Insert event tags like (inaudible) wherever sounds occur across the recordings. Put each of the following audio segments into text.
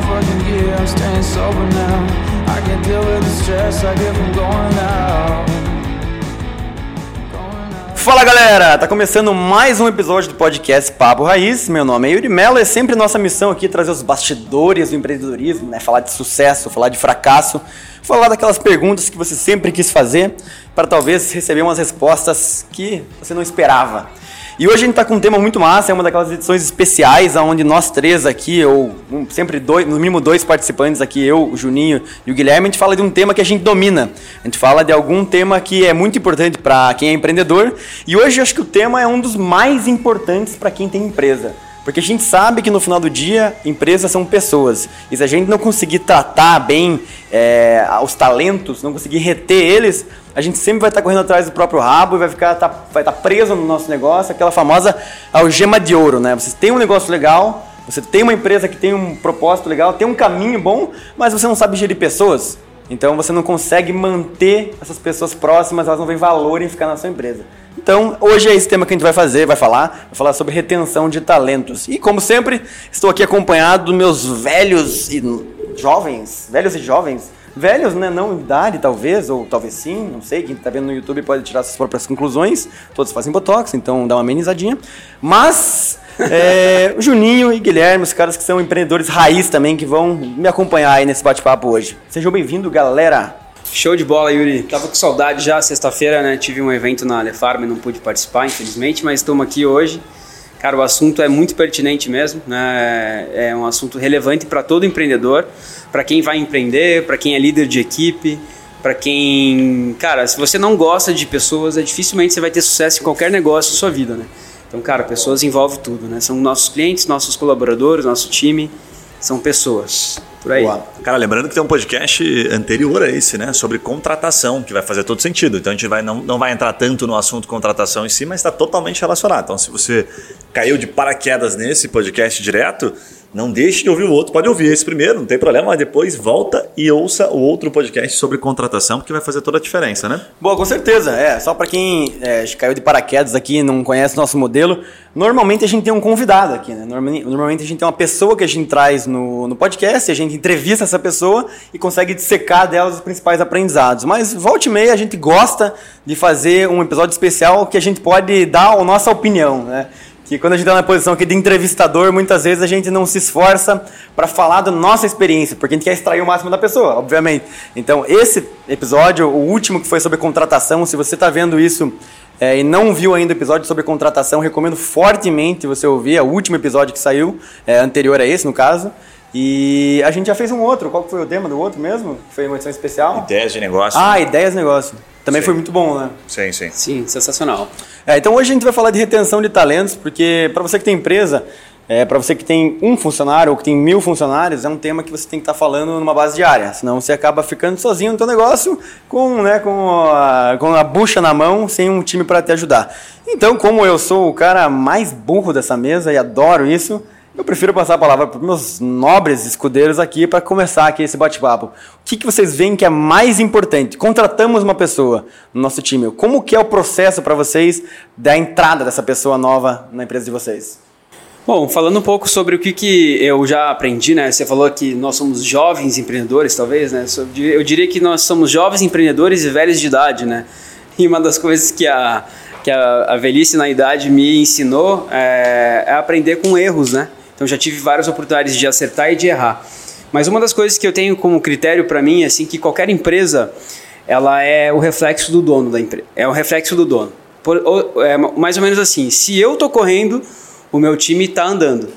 gear, I'm staying sober now. I can't deal with the stress I get from going out. Fala galera, tá começando mais um episódio do podcast Papo Raiz. Meu nome é Yuri Mello, é sempre nossa missão aqui trazer os bastidores do empreendedorismo, né? Falar de sucesso, falar de fracasso, falar daquelas perguntas que você sempre quis fazer para talvez receber umas respostas que você não esperava. E hoje a gente tá com um tema muito massa, é uma daquelas edições especiais onde nós três aqui, ou um, sempre dois, no mínimo dois participantes aqui, eu, o Juninho e o Guilherme, a gente fala de um tema que a gente domina. A gente fala de algum tema que é muito importante para quem é empreendedor. E hoje eu acho que o tema é um dos mais importantes para quem tem empresa. Porque a gente sabe que no final do dia, empresas são pessoas. E se a gente não conseguir tratar bem é, os talentos, não conseguir reter eles, a gente sempre vai estar correndo atrás do próprio rabo e vai ficar tá, vai estar preso no nosso negócio, aquela famosa algema de ouro, né? Você tem um negócio legal, você tem uma empresa que tem um propósito legal, tem um caminho bom, mas você não sabe gerir pessoas. Então você não consegue manter essas pessoas próximas, elas não veem valor em ficar na sua empresa. Então, hoje é esse tema que a gente vai fazer, vai falar, vai falar sobre retenção de talentos. E como sempre, estou aqui acompanhado dos meus velhos e jovens, velhos e jovens, velhos, né, não idade talvez, ou talvez sim, não sei, quem está vendo no YouTube pode tirar suas próprias conclusões. Todos fazem botox, então dá uma amenizadinha. Mas é, Juninho e Guilherme, os caras que são empreendedores raiz também, que vão me acompanhar aí nesse bate-papo hoje. Sejam bem-vindos, galera. Show de bola, Yuri. Tava com saudade já, sexta-feira, né? Tive um evento na Alefarm e não pude participar, infelizmente, mas estamos aqui hoje. Cara, o assunto é muito pertinente mesmo, né? É um assunto relevante para todo empreendedor, para quem vai empreender, para quem é líder de equipe, para quem, cara, se você não gosta de pessoas, é dificilmente você vai ter sucesso em qualquer negócio da sua vida, né? Então, cara, pessoas envolve tudo, né? São nossos clientes, nossos colaboradores, nosso time, são pessoas. Por aí. Boa. Cara, lembrando que tem um podcast anterior a esse, né? Sobre contratação, que vai fazer todo sentido. Então a gente vai, não, não vai entrar tanto no assunto contratação em si, mas está totalmente relacionado. Então, se você caiu de paraquedas nesse podcast direto, não deixe de ouvir o outro. Pode ouvir esse primeiro, não tem problema, mas depois volta e ouça o outro podcast sobre contratação, porque vai fazer toda a diferença, né? Boa, com certeza. É, só para quem é, caiu de paraquedas aqui não conhece nosso modelo, normalmente a gente tem um convidado aqui, né? Normalmente, a gente tem uma pessoa que a gente traz no, no podcast, a gente entrevista essa pessoa e consegue dissecar delas os principais aprendizados. Mas volta e meia a gente gosta de fazer um episódio especial que a gente pode dar a nossa opinião, né? Que quando a gente está na posição aqui de entrevistador, muitas vezes a gente não se esforça para falar da nossa experiência, porque a gente quer extrair o máximo da pessoa, obviamente. Então, esse episódio, o último que foi sobre contratação, se você está vendo isso é, e não viu ainda o episódio sobre contratação, recomendo fortemente você ouvir, é o último episódio que saiu, é, anterior a esse, no caso. E a gente já fez um outro. Qual foi o tema do outro mesmo? Foi uma edição especial? Ideias de negócio. Ah, ideias de negócio. Também Sim. foi muito bom, né? Sim, sim. Sim, sensacional. É, então hoje a gente vai falar de retenção de talentos, porque para você que tem empresa, é, para você que tem um funcionário ou que tem mil funcionários, é um tema que você tem que estar falando numa base diária. Senão você acaba ficando sozinho no teu negócio com, né, com, a, com a bucha na mão, sem um time para te ajudar. Então, como eu sou o cara mais burro dessa mesa e adoro isso, eu prefiro passar a palavra para os meus nobres escudeiros aqui para começar aqui esse bate-papo. O que, que vocês veem que é mais importante? Contratamos uma pessoa no nosso time. Como que é o processo para vocês da entrada dessa pessoa nova na empresa de vocês? Bom, falando um pouco sobre o que, que eu já aprendi, né? Você falou que nós somos jovens empreendedores, talvez, né? Eu diria que nós somos jovens empreendedores e velhos de idade, né? (laughs) E uma das coisas que a, que a, a velhice na idade me ensinou é, é aprender com erros, né? Então já tive várias oportunidades de acertar e de errar. Mas uma das coisas que eu tenho como critério para mim é assim que qualquer empresa ela é o reflexo do dono da empresa. É o reflexo do dono. Por, ou, é mais ou menos assim. Se eu tô correndo, o meu time está andando.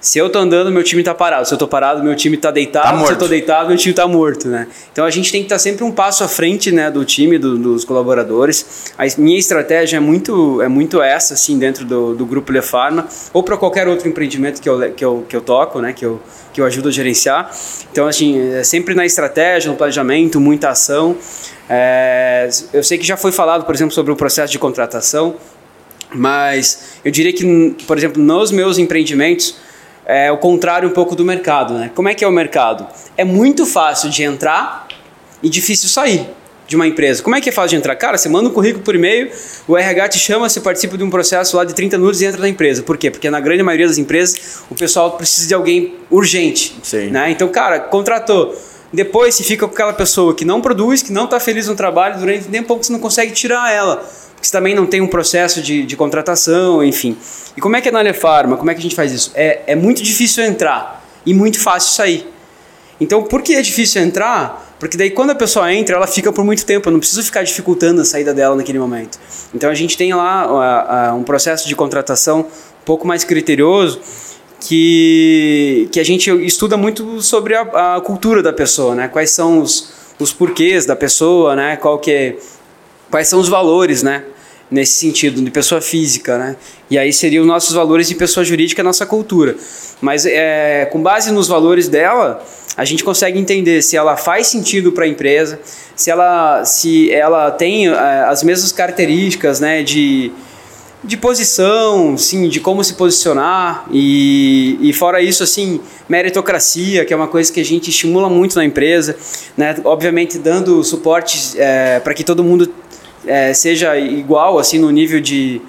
Se eu tô andando, meu time tá parado. Se eu tô parado, meu time tá deitado. Tá Se eu tô deitado, meu time tá morto, né? Então a gente tem que estar sempre um passo à frente, né, do time, do, dos colaboradores. A minha estratégia é muito, é muito essa, assim, dentro do, do grupo Le Pharma, ou para qualquer outro empreendimento que eu, que eu, que eu toco, né, que eu, que eu ajudo a gerenciar. Então, assim, é sempre na estratégia, no planejamento, muita ação. É, eu sei que já foi falado, por exemplo, sobre o processo de contratação, mas eu diria que, por exemplo, nos meus empreendimentos, é o contrário um pouco do mercado, né? Como é que é o mercado? É muito fácil de entrar e difícil sair. de uma empresa. Como é que é fácil de entrar? Cara, você manda um currículo por e-mail, o RH te chama, você participa de um processo lá de 30 minutos e entra na empresa. Por quê? Porque na grande maioria das empresas o pessoal precisa de alguém urgente. Sim. Né? Então, cara, contratou. Depois você fica com aquela pessoa que não produz, que não está feliz no trabalho, durante um tempo você não consegue tirar ela. Você também não tem um processo de, de contratação, enfim. E como é que é na Alefarma? Como é que a gente faz isso? É, é muito difícil entrar e muito fácil sair. Então, por que é difícil entrar? Porque daí quando a pessoa entra, ela fica por muito tempo. Eu não preciso ficar dificultando a saída dela naquele momento. Então a gente tem lá uh, uh, um processo de contratação um pouco mais criterioso que, que a gente estuda muito sobre a, a cultura da pessoa, né? Quais são os, os porquês da pessoa, né? Qual que é, quais são os valores, né? Nesse sentido, de pessoa física, né? E aí seriam os nossos valores de pessoa jurídica, nossa cultura. Mas é, com base nos valores dela, a gente consegue entender se ela faz sentido para a empresa, se ela, se ela tem é, as mesmas características né, de, de posição, sim, de como se posicionar e, e fora isso, assim, meritocracia, que é uma coisa que a gente estimula muito na empresa, né? obviamente dando suporte é, para que todo mundo é, seja igual, assim, no nível de,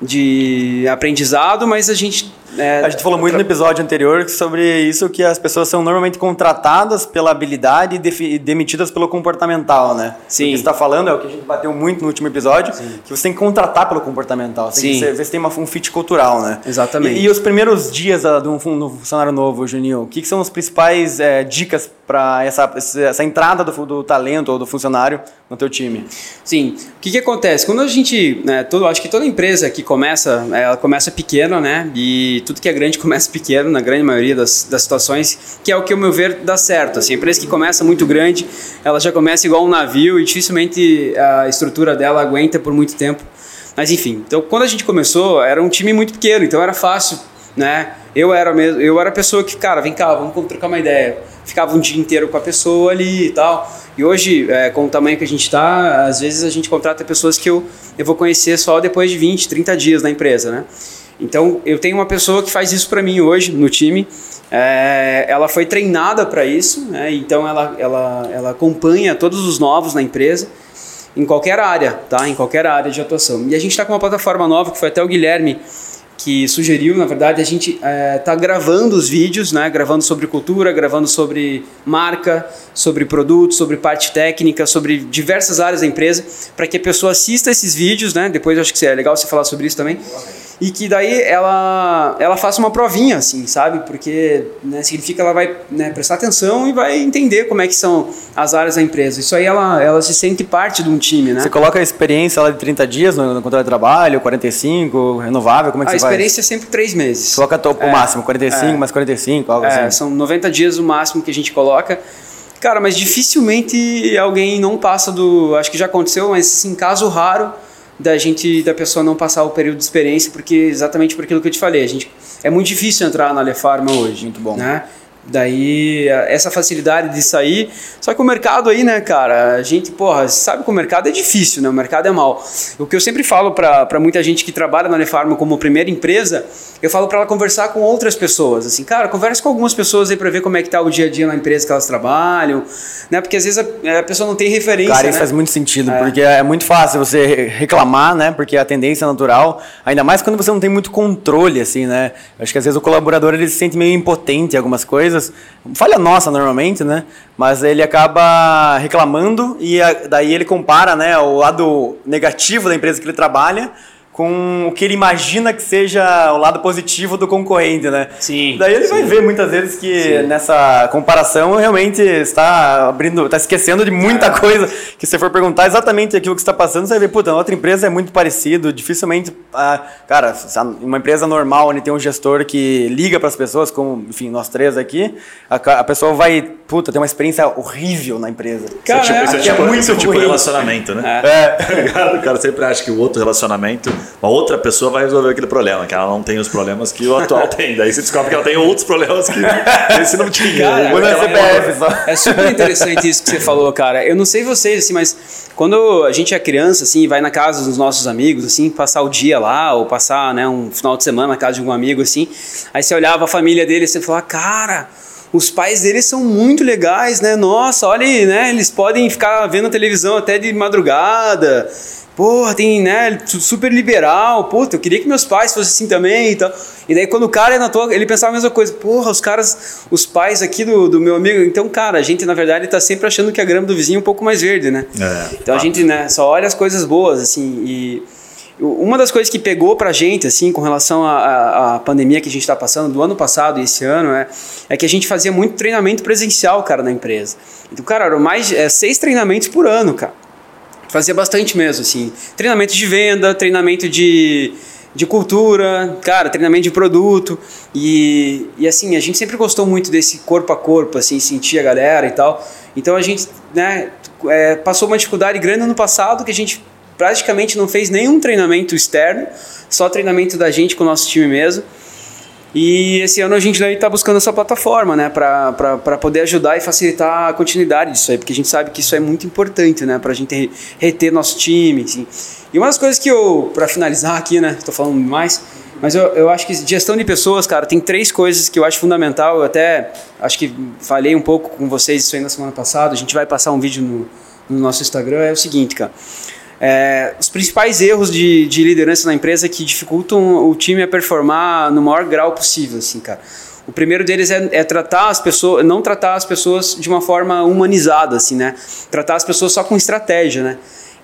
de aprendizado, mas a gente é, a gente falou muito no episódio anterior sobre isso que as pessoas são normalmente contratadas pela habilidade e demitidas pelo comportamental, né? Sim. O que você está falando é o que a gente bateu muito no último episódio, Sim. que você tem que contratar pelo comportamental. Você Sim. tem que ver se tem uma, um fit cultural, né? Exatamente. E, e os primeiros dias de um, um funcionário novo, Juninho, o que, que são as principais é, dicas para essa, essa entrada do, do talento ou do funcionário no teu time? Sim. O que, que acontece? Quando a gente, né, todo, acho que toda empresa que começa, ela começa pequena, né? E tudo que é grande começa pequeno, na grande maioria das, das situações, que é o que, ao meu ver, dá certo. Assim, a empresa que começa muito grande, ela já começa igual um navio e dificilmente a estrutura dela aguenta por muito tempo. Mas enfim, então quando a gente começou, era um time muito pequeno, então era fácil, né? Eu era mesmo, eu era a pessoa que, cara, vem cá, vamos trocar uma ideia. Ficava um dia inteiro com a pessoa ali e tal. E hoje, é, com o tamanho que a gente está, às vezes a gente contrata pessoas que eu, eu vou conhecer só depois de 20, 30 dias na empresa, né? Então, eu tenho uma pessoa que faz isso para mim hoje no time. É, ela foi treinada para isso, né? então ela, ela, ela acompanha todos os novos na empresa, em qualquer área, tá? Em qualquer área de atuação. E a gente está com uma plataforma nova que foi até o Guilherme que sugeriu, na verdade, a gente está é, tá gravando os vídeos, né? Gravando sobre cultura, gravando sobre marca, sobre produto, sobre parte técnica, sobre diversas áreas da empresa, para que a pessoa assista esses vídeos, né? Depois acho que é legal você falar sobre isso também e que daí ela, ela faça uma provinha, assim, sabe? Porque né, significa que ela vai né, prestar atenção e vai entender como é que são as áreas da empresa. Isso aí ela, ela se sente parte de um time, né? Você coloca a experiência lá de 30 dias no, no contrato de trabalho, 45, renovável, como é que a você faz? A experiência é sempre 3 meses. Coloca o é, máximo, 45 é, mais 45, algo é, assim. São 90 dias o máximo que a gente coloca. Cara, mas dificilmente alguém não passa do... Acho que já aconteceu, mas assim, caso raro da gente da pessoa não passar o período de experiência porque exatamente por aquilo que eu te falei a gente é muito difícil entrar na Lefarma hoje muito bom. né Daí, essa facilidade de sair. Só que o mercado aí, né, cara, a gente, porra, sabe que o mercado é difícil, né? O mercado é mal. O que eu sempre falo para muita gente que trabalha na Nefarma como primeira empresa, eu falo para ela conversar com outras pessoas. Assim, cara, converse com algumas pessoas aí para ver como é que tá o dia a dia na empresa que elas trabalham, né? Porque às vezes a, a pessoa não tem referência. Cara, isso né? faz muito sentido, é. porque é muito fácil você reclamar, né? Porque a tendência é natural, ainda mais quando você não tem muito controle, assim, né? Acho que às vezes o colaborador ele se sente meio impotente em algumas coisas coisas, falha nossa normalmente, né? Mas ele acaba reclamando e a, daí ele compara, né, o lado negativo da empresa que ele trabalha com o que ele imagina que seja o lado positivo do concorrente, né? Sim. Daí ele sim. vai ver muitas vezes que sim. nessa comparação realmente está abrindo, está esquecendo de muita é. coisa. Que se for perguntar exatamente aquilo que está passando, você vai ver, puta, a outra empresa é muito parecido, dificilmente, ah, cara, uma empresa normal onde tem um gestor que liga para as pessoas, como, enfim, nós três aqui, a, a, pessoa vai, puta, ter uma experiência horrível na empresa. Cara, isso é, tipo, é, tipo, é muito tipo relacionamento, né? É. (laughs) o cara sempre acha que o outro relacionamento uma outra pessoa vai resolver aquele problema, que ela não tem os problemas que o atual (laughs) tem. Daí você descobre que ela tem outros problemas que (laughs) esse não tinha. Cara, é, CPF, só. é super interessante isso que você falou, cara. Eu não sei vocês, assim, mas quando a gente é criança, assim, vai na casa dos nossos amigos, assim, passar o dia lá, ou passar né, um final de semana na casa de algum amigo, assim, aí você olhava a família dele e você falava, cara os pais deles são muito legais, né? Nossa, olha aí, né? Eles podem ficar vendo televisão até de madrugada. Porra, tem, né? Super liberal. Puta, eu queria que meus pais fossem assim também e tal. E daí quando o cara é na tua, ele pensava a mesma coisa. Porra, os caras, os pais aqui do, do meu amigo. Então, cara, a gente na verdade tá sempre achando que a grama do vizinho é um pouco mais verde, né? É, então a gente, né, só olha as coisas boas, assim. E uma das coisas que pegou pra gente, assim, com relação à, à pandemia que a gente está passando, do ano passado e esse ano, é, é que a gente fazia muito treinamento presencial, cara, na empresa. Então, cara, eram mais é, seis treinamentos por ano, cara. Fazia bastante mesmo, assim. Treinamento de venda, treinamento de, de cultura, cara, treinamento de produto. E, e assim, a gente sempre gostou muito desse corpo a corpo, assim, sentir a galera e tal. Então a gente, né, é, passou uma dificuldade grande no passado que a gente praticamente não fez nenhum treinamento externo, só treinamento da gente com o nosso time mesmo. E esse ano a gente está buscando essa plataforma, né, para poder ajudar e facilitar a continuidade disso aí, porque a gente sabe que isso é muito importante, né, para a gente reter nosso time. Assim. E uma das coisas que eu, para finalizar aqui, né, estou falando mais, mas eu, eu acho que gestão de pessoas, cara, tem três coisas que eu acho fundamental. Eu até acho que falei um pouco com vocês isso aí na semana passada. A gente vai passar um vídeo no, no nosso Instagram. É o seguinte, cara é, os principais erros de, de liderança na empresa que dificultam o time a performar no maior grau possível, assim, cara. O primeiro deles é, é, tratar as pessoas, não tratar as pessoas de uma forma humanizada, assim, né? Tratar as pessoas só com estratégia, né?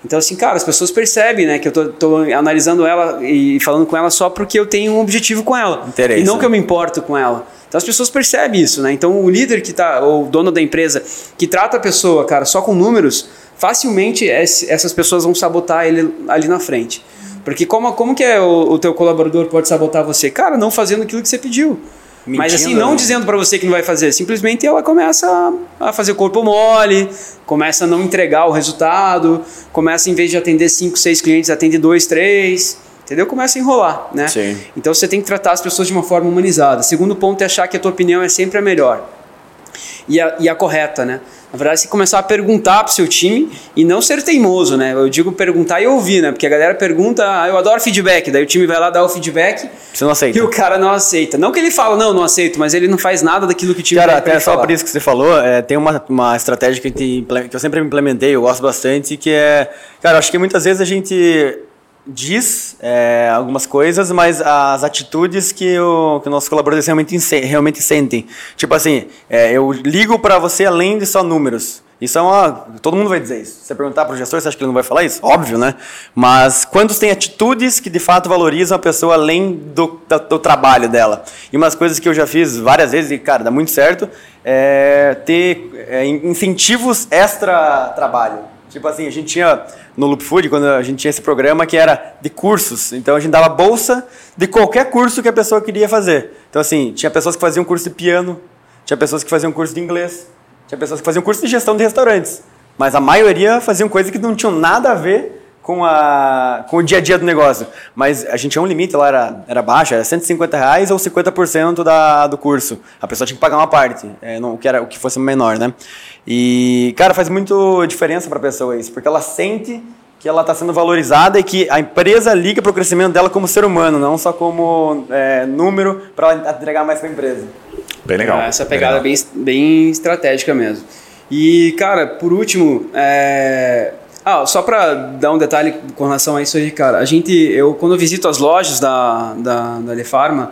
Então, assim, cara, as pessoas percebem, né, que eu tô, tô, analisando ela e falando com ela só porque eu tenho um objetivo com ela. E não né? que eu me importo com ela. Então as pessoas percebem isso, né? Então o líder que tá, ou o dono da empresa, que trata a pessoa, cara, só com números, facilmente essas pessoas vão sabotar ele ali na frente. Porque como, como que é o, o teu colaborador pode sabotar você? Cara, não fazendo aquilo que você pediu. Mentindo, Mas assim, não né? dizendo para você que não vai fazer, simplesmente ela começa a fazer corpo mole, começa a não entregar o resultado, começa em vez de atender 5, 6 clientes, atende 2, 3, entendeu? Começa a enrolar, né? Sim. Então você tem que tratar as pessoas de uma forma humanizada. Segundo ponto é achar que a tua opinião é sempre a melhor e a, e a correta, né? Na verdade, você começar a perguntar pro seu time e não ser teimoso, né? Eu digo perguntar e ouvir, né? Porque a galera pergunta, ah, eu adoro feedback, daí o time vai lá dar o feedback. Você não aceita. E o cara não aceita. Não que ele fala, não, não aceito, mas ele não faz nada daquilo que o time Cara, até só falar. por isso que você falou, é, tem uma, uma estratégia que, que eu sempre implementei, eu gosto bastante, que é. Cara, acho que muitas vezes a gente diz é, algumas coisas, mas as atitudes que, o, que nossos colaboradores realmente, realmente sentem. Tipo assim, é, eu ligo para você além de só números. Isso é uma. Todo mundo vai dizer isso. Se você perguntar para o gestor, você acha que ele não vai falar isso? Óbvio, né? Mas quantos têm atitudes que de fato valorizam a pessoa além do, do, do trabalho dela? E umas coisas que eu já fiz várias vezes e, cara, dá muito certo, é ter é, incentivos extra-trabalho. Tipo assim, a gente tinha no Loop Food, quando a gente tinha esse programa que era de cursos. Então a gente dava bolsa de qualquer curso que a pessoa queria fazer. Então, assim, tinha pessoas que faziam curso de piano, tinha pessoas que faziam curso de inglês, tinha pessoas que faziam curso de gestão de restaurantes. Mas a maioria faziam coisas que não tinham nada a ver com, a, com o dia a dia do negócio. Mas a gente tinha um limite lá, era, era baixo, era 150 reais ou 50% da, do curso. A pessoa tinha que pagar uma parte, é, não, o, que era, o que fosse menor, né? E, cara, faz muito diferença para a pessoa isso, porque ela sente que ela está sendo valorizada e que a empresa liga para o crescimento dela como ser humano, não só como é, número para ela entregar mais para a empresa. Bem legal. Essa pegada bem, bem, bem estratégica mesmo. E, cara, por último, é... ah, só para dar um detalhe com relação a isso aí, cara, a gente, eu quando eu visito as lojas da, da, da Lefarma,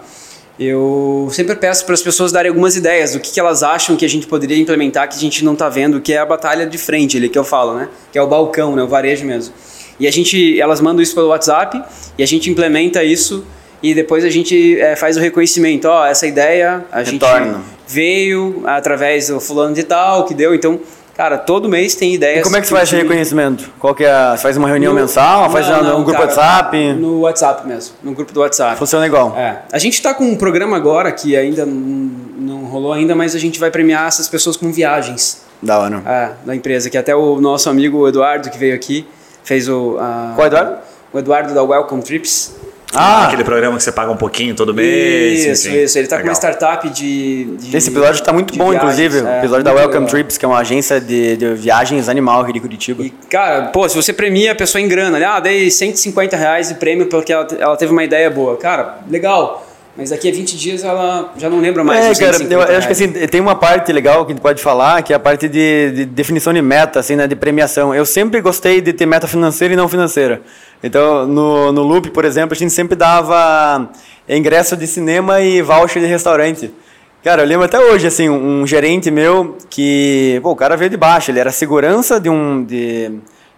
eu sempre peço para as pessoas darem algumas ideias do que, que, elas acham que a gente poderia implementar que a gente não está vendo, que é a batalha de frente ali que eu falo, né? Que é o balcão, né? O varejo mesmo. E a gente, elas mandam isso pelo WhatsApp e a gente implementa isso e depois a gente é, faz o reconhecimento. Ó, oh, essa ideia a Retorno. gente veio através do fulano de tal que deu, então Cara, todo mês tem ideias. E como é que você faz esse reconhecimento? Qual que é? Você faz uma reunião no, mensal? Faz não, não, um grupo cara, WhatsApp? No WhatsApp mesmo, no grupo do WhatsApp. Funciona igual. É. A gente está com um programa agora que ainda não rolou ainda, mas a gente vai premiar essas pessoas com viagens. Da hora. É, da empresa, que até o nosso amigo Eduardo que veio aqui fez o. A, Qual Eduardo? O Eduardo da Welcome Trips. Ah, aquele programa que você paga um pouquinho todo mês. Isso, enfim. isso. Ele está com uma startup de, de Esse episódio está muito bom, viagens, inclusive. É, o episódio da Welcome legal. Trips, que é uma agência de, de viagens animal aqui de Curitiba. E, cara, pô, se você premia a pessoa em grana, né? ah, dei 150 reais de prêmio porque ela, ela teve uma ideia boa. Cara, legal. Mas daqui a 20 dias ela já não lembra mais. É, cara, 150 eu, eu acho que assim, tem uma parte legal que a gente pode falar, que é a parte de, de definição de meta, assim, né, de premiação. Eu sempre gostei de ter meta financeira e não financeira. Então, no, no Loop, por exemplo, a gente sempre dava ingresso de cinema e voucher de restaurante. Cara, eu lembro até hoje, assim, um, gerente meu que, pô, o cara veio de baixo, ele era segurança de um, de,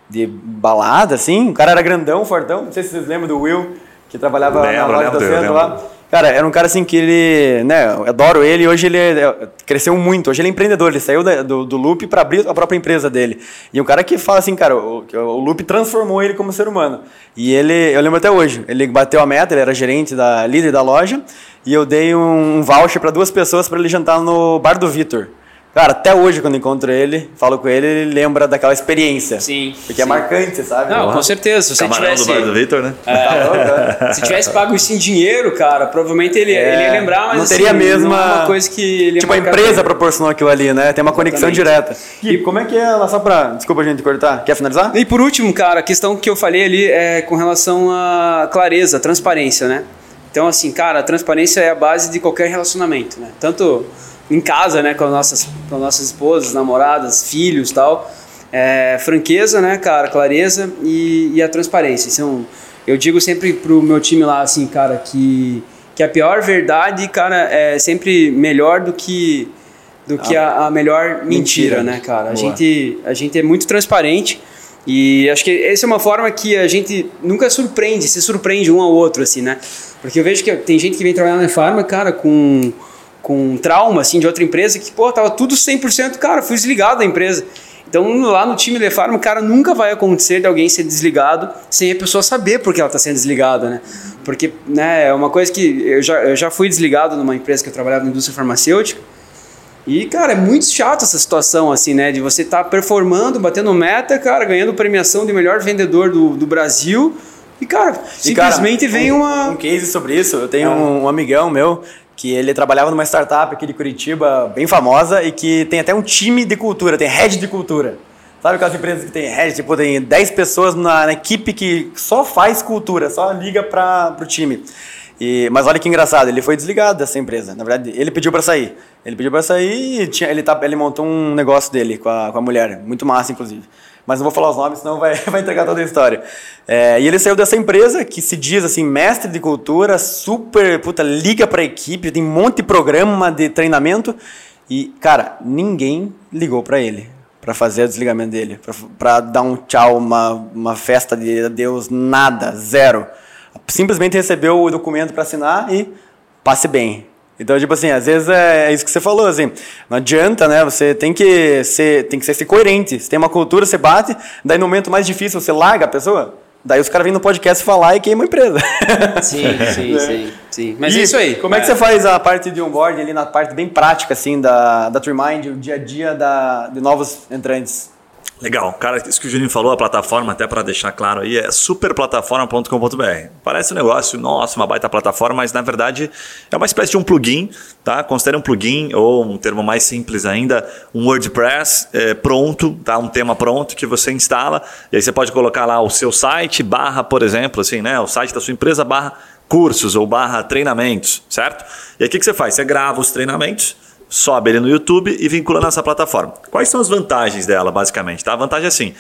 de balada, assim, o cara era grandão, fortão, não sei se vocês lembram do Will, que trabalhava na Lembro, loja lembro, do centro lembro. lá. Cara, era um cara assim que ele, né, adoro ele, hoje ele é- cresceu muito, hoje ele é empreendedor, ele saiu do, do Loop para abrir a própria empresa dele. E um cara que fala assim, cara, o, o Loop transformou ele como ser humano. E ele, eu lembro até hoje, ele bateu a meta, ele era gerente da líder da loja, e eu dei um voucher para duas pessoas para ele jantar no bar do Vitor. Cara, até hoje quando encontro ele, falo com ele, ele lembra daquela experiência. Sim, Porque é sim. marcante, sabe? Não, com certeza. Se você Camarão tivesse, do bar do Vitor, né? Tá louco, né? (laughs) se tivesse pago isso em dinheiro, cara, provavelmente ele, É, ele ia lembrar, mas não teria a assim, mesma- não é uma coisa que ele Tipo, a empresa pra- proporcionou aquilo ali, né? Tem uma conexão Exatamente. direta. E como é que é lá só pra. Desculpa, gente, cortar. Quer finalizar? E por último, cara, a questão que eu falei ali é com relação à clareza, transparência, né? Então, assim, cara, a transparência é a base de qualquer relacionamento, né? Tanto em casa, né, com as nossas, com as nossas esposas, namoradas, filhos tal. É, franqueza, né, cara, clareza e, e a transparência. Então, eu digo sempre pro meu time lá, assim, cara, que, que a pior verdade, cara, é sempre melhor do que, do que a, a melhor mentira, mentira. né, cara? A Boa. gente, a gente é muito transparente. E acho que essa é uma forma que a gente nunca surpreende, se surpreende um ao outro, assim, né? Porque eu vejo que tem gente que vem trabalhar na farma, cara, com, com trauma, assim, de outra empresa, que, pô, tava tudo 100%, cara, fui desligado da empresa. Então, lá no time Le Farma, cara, nunca vai acontecer de alguém ser desligado sem a pessoa saber por que ela tá sendo desligada, né? Porque, né, é uma coisa que eu já, eu já fui desligado numa empresa que eu trabalhava na indústria farmacêutica, e, cara, é muito chato essa situação, assim, né? De você estar performando, batendo meta, cara, ganhando premiação de melhor vendedor do, do Brasil. E, cara, E, cara, simplesmente vem um, uma. Um case sobre isso. Eu tenho Ah. um, um amigão meu que ele trabalhava numa startup aqui de Curitiba, bem famosa, e que tem até um time de cultura, tem head de cultura. Sabe aquelas empresas que tem head, tipo, tem 10 pessoas na, na equipe que só faz cultura, só liga para pro time. E, mas olha que engraçado, ele foi desligado dessa empresa. Na verdade, ele pediu para sair. Ele pediu para sair e tinha, ele, tá, ele montou um negócio dele com a, com a mulher, muito massa, inclusive. Mas não vou falar os nomes, senão vai, (laughs) vai entregar toda a história. É, e ele saiu dessa empresa que se diz assim, mestre de cultura, super, puta, liga pra equipe, tem um monte de programa de treinamento. E, cara, ninguém ligou pra ele pra fazer o desligamento dele, pra dar um tchau, uma, uma festa de adeus, nada, zero. Simplesmente recebeu o documento pra assinar e passe bem. Então, tipo assim, às vezes é, é isso que você falou, assim, não adianta, né? Você tem que ser, tem que ser, ser coerente. Você tem uma cultura, você bate, daí no momento mais difícil você larga a pessoa, daí os caras vêm no podcast falar e queimam a empresa. (laughs) Sim, sim, sim, sim. Mas E é isso aí. Como é que você faz a parte de onboarding ali na parte bem prática, assim, da, da Trimind, o dia a dia da, de novos entrantes? Legal, cara, isso que o Juninho falou, a plataforma, até para deixar claro aí, é superplataforma.com.br. Parece um negócio, nossa, uma baita plataforma, mas na verdade é uma espécie de um plugin, tá? Considere um plugin, ou um termo mais simples ainda, um WordPress é, pronto, tá? Um tema pronto que você instala, e aí você pode colocar lá o seu site, barra, por exemplo, assim, né? O site da sua empresa, barra cursos ou barra treinamentos, certo? E aí o que, que você faz? Você grava os treinamentos, sobe ele no YouTube e vincula nessa plataforma. Quais são as vantagens dela, basicamente? Tá? A vantagem é assim.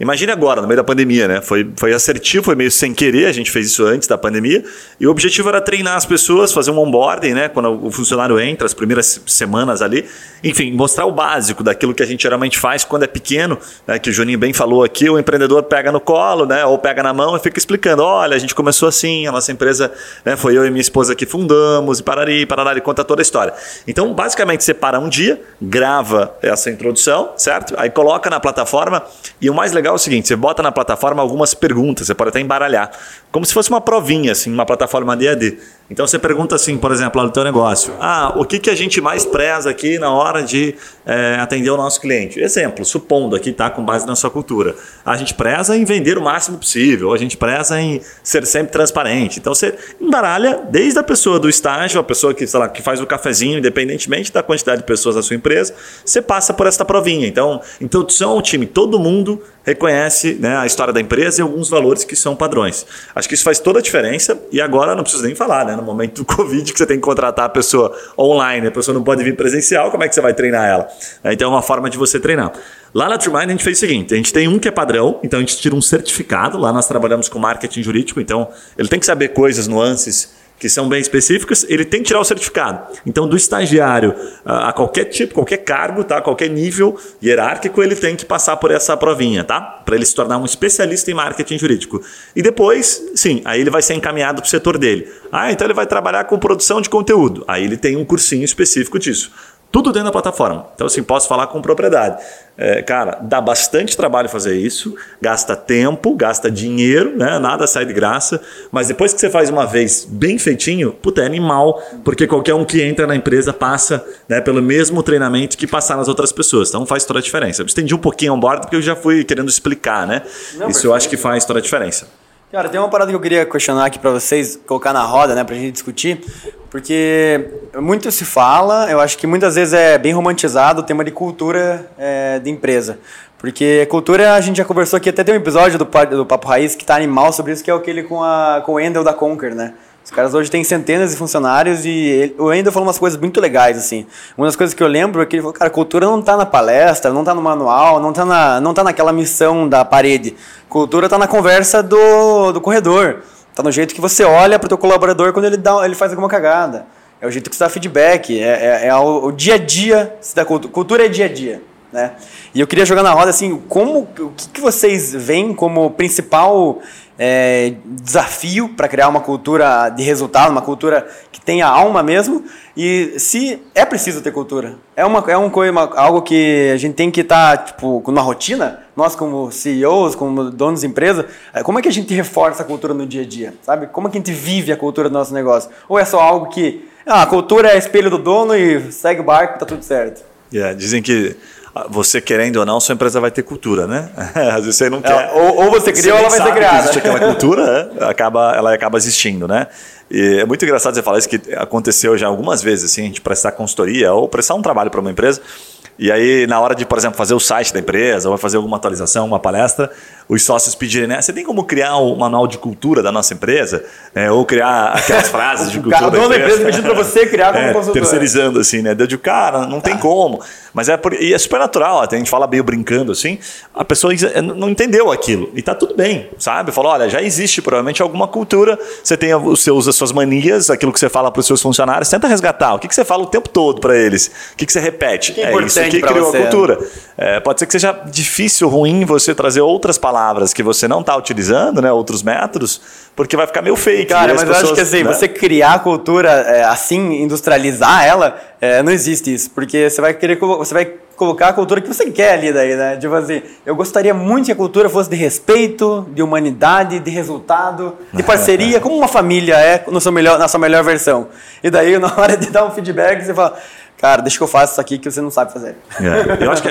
Imagine agora, no meio da pandemia, né? Foi, foi assertivo, foi meio sem querer, a gente fez isso antes da pandemia. E o objetivo era treinar as pessoas, fazer um onboarding, né? Quando o funcionário entra, as primeiras semanas ali. Enfim, mostrar o básico daquilo que a gente geralmente faz quando é pequeno, né? Que o Juninho bem falou aqui, o empreendedor pega no colo, né? Ou pega na mão e fica explicando: olha, a gente começou assim, a nossa empresa, né? Foi eu e minha esposa que fundamos, e parari, parará, ele conta toda a história. Então, basicamente, você para um dia, grava essa introdução, certo? Aí coloca na plataforma. E o mais legal é o seguinte: você bota na plataforma algumas perguntas, você pode até embaralhar, como se fosse uma provinha, assim, uma plataforma de AD. Então você pergunta assim, por exemplo, lá no teu negócio: ah, o que, que a gente mais preza aqui na hora de é, atender o nosso cliente? Exemplo, supondo aqui, tá, com base na sua cultura. A gente preza em vender o máximo possível, a gente preza em ser sempre transparente. Então você embaralha desde a pessoa do estágio, a pessoa que, sei lá, que faz o cafezinho, independentemente da quantidade de pessoas da sua empresa, você passa por esta provinha. Então, introdução ao time, todo mundo reconhece né, a história da empresa e alguns valores que são padrões. Acho que isso faz toda a diferença e agora não preciso nem falar, né? No momento do Covid, que você tem que contratar a pessoa online, a pessoa não pode vir presencial, como é que você vai treinar ela? Então é uma forma de você treinar. Lá na TrueMind a gente fez o seguinte: a gente tem um que é padrão, então a gente tira um certificado. Lá nós trabalhamos com marketing jurídico, então ele tem que saber coisas, nuances que são bem específicas, ele tem que tirar o certificado. Então, do estagiário a qualquer tipo, qualquer cargo, tá? qualquer nível hierárquico, ele tem que passar por essa provinha, tá? Para ele se tornar um especialista em marketing jurídico. E depois, sim, aí ele vai ser encaminhado para o setor dele. Ah, então ele vai trabalhar com produção de conteúdo. Aí ele tem um cursinho específico disso. Tudo dentro da plataforma. Então, assim, posso falar com propriedade. É, cara, dá bastante trabalho fazer isso, gasta tempo, gasta dinheiro, né? Nada sai de graça. Mas depois que você faz uma vez bem feitinho, puta, é animal, porque qualquer um que entra na empresa passa né, pelo mesmo treinamento que passar nas outras pessoas. Então faz toda a diferença. Eu estendi um pouquinho on board porque eu já fui querendo explicar, né? Não, isso eu acho que faz toda a diferença. Cara, tem uma parada que eu queria questionar aqui para vocês, colocar na roda, né, pra gente discutir, porque muito se fala, eu acho que muitas vezes é bem romantizado o tema de cultura é, de empresa. Porque cultura, a gente já conversou aqui, até tem um episódio do, do Papo Raiz que tá animal sobre isso, que é aquele com, a, com o Endel da Conquer, né? Os caras hoje têm centenas de funcionários e ele, o Ender falou umas coisas muito legais, assim. Uma das coisas que eu lembro é que ele falou, cara, cultura não está na palestra, não está no manual, não está na, não tá naquela missão da parede. Cultura está na conversa do, do corredor. Está no jeito que você olha para o teu colaborador quando ele, dá, ele faz alguma cagada. É o jeito que você dá feedback, é, é, é o, o, dia a dia da cultura. Cultura é dia a dia. Né? E eu queria jogar na roda assim, como, o que, que vocês veem como principal é, desafio para criar uma cultura de resultado, uma cultura que tenha alma mesmo. E se é preciso ter cultura, é uma é um uma, algo que a gente tem que estar tá, tipo numa rotina. Nós como CEOs, como donos de empresa, é, como é que a gente reforça a cultura no dia a dia, sabe? Como é que a gente vive a cultura do nosso negócio? Ou é só algo que ah, a cultura é espelho do dono e segue o barco, tá tudo certo? Yeah, dizem que você querendo ou não, sua empresa vai ter cultura, né? (laughs) Às vezes você não é, quer. ou, ou, você cria ou ela vai ser criada. existe aquela (laughs) cultura, né? acaba, ela acaba existindo, né? E é muito engraçado você falar isso que aconteceu já algumas vezes, assim, a gente prestar consultoria ou prestar um trabalho para uma empresa. E aí, na hora de, por exemplo, fazer o site da empresa, ou fazer alguma atualização, uma palestra, os sócios pedirem, né? Você tem como criar o um manual de cultura da nossa empresa? É, ou criar aquelas (laughs) frases de cultura. O dono da empresa pedindo para você criar como é, consultor. Terceirizando, assim, né? Deu de cara, não tá. tem como. Mas é, por, e é super natural, a gente fala meio brincando assim, a pessoa não entendeu aquilo. E tá tudo bem, sabe? Falou, olha, já existe provavelmente alguma cultura, você tem os seus, as suas manias, aquilo que você fala para os seus funcionários, tenta resgatar. O que, que você fala o tempo todo para eles? O que, que você repete? Que é, isso que criou você. a cultura. É, pode ser que seja difícil, ruim você trazer outras palavras que você não está utilizando, né? outros métodos, porque vai ficar meio fake. Cara, mas pessoas, eu acho que assim, né? você criar a cultura é, assim, industrializar ela, é, não existe isso. Porque você vai querer você vai colocar a cultura que você quer ali daí, né? Tipo assim, eu gostaria muito que a cultura fosse de respeito, de humanidade, de resultado, de (laughs) parceria, como uma família é no seu melhor, na sua melhor versão. E daí, (laughs) na hora de dar um feedback, você fala, cara, deixa que eu faça isso aqui que você não sabe fazer. É, eu (laughs) acho que,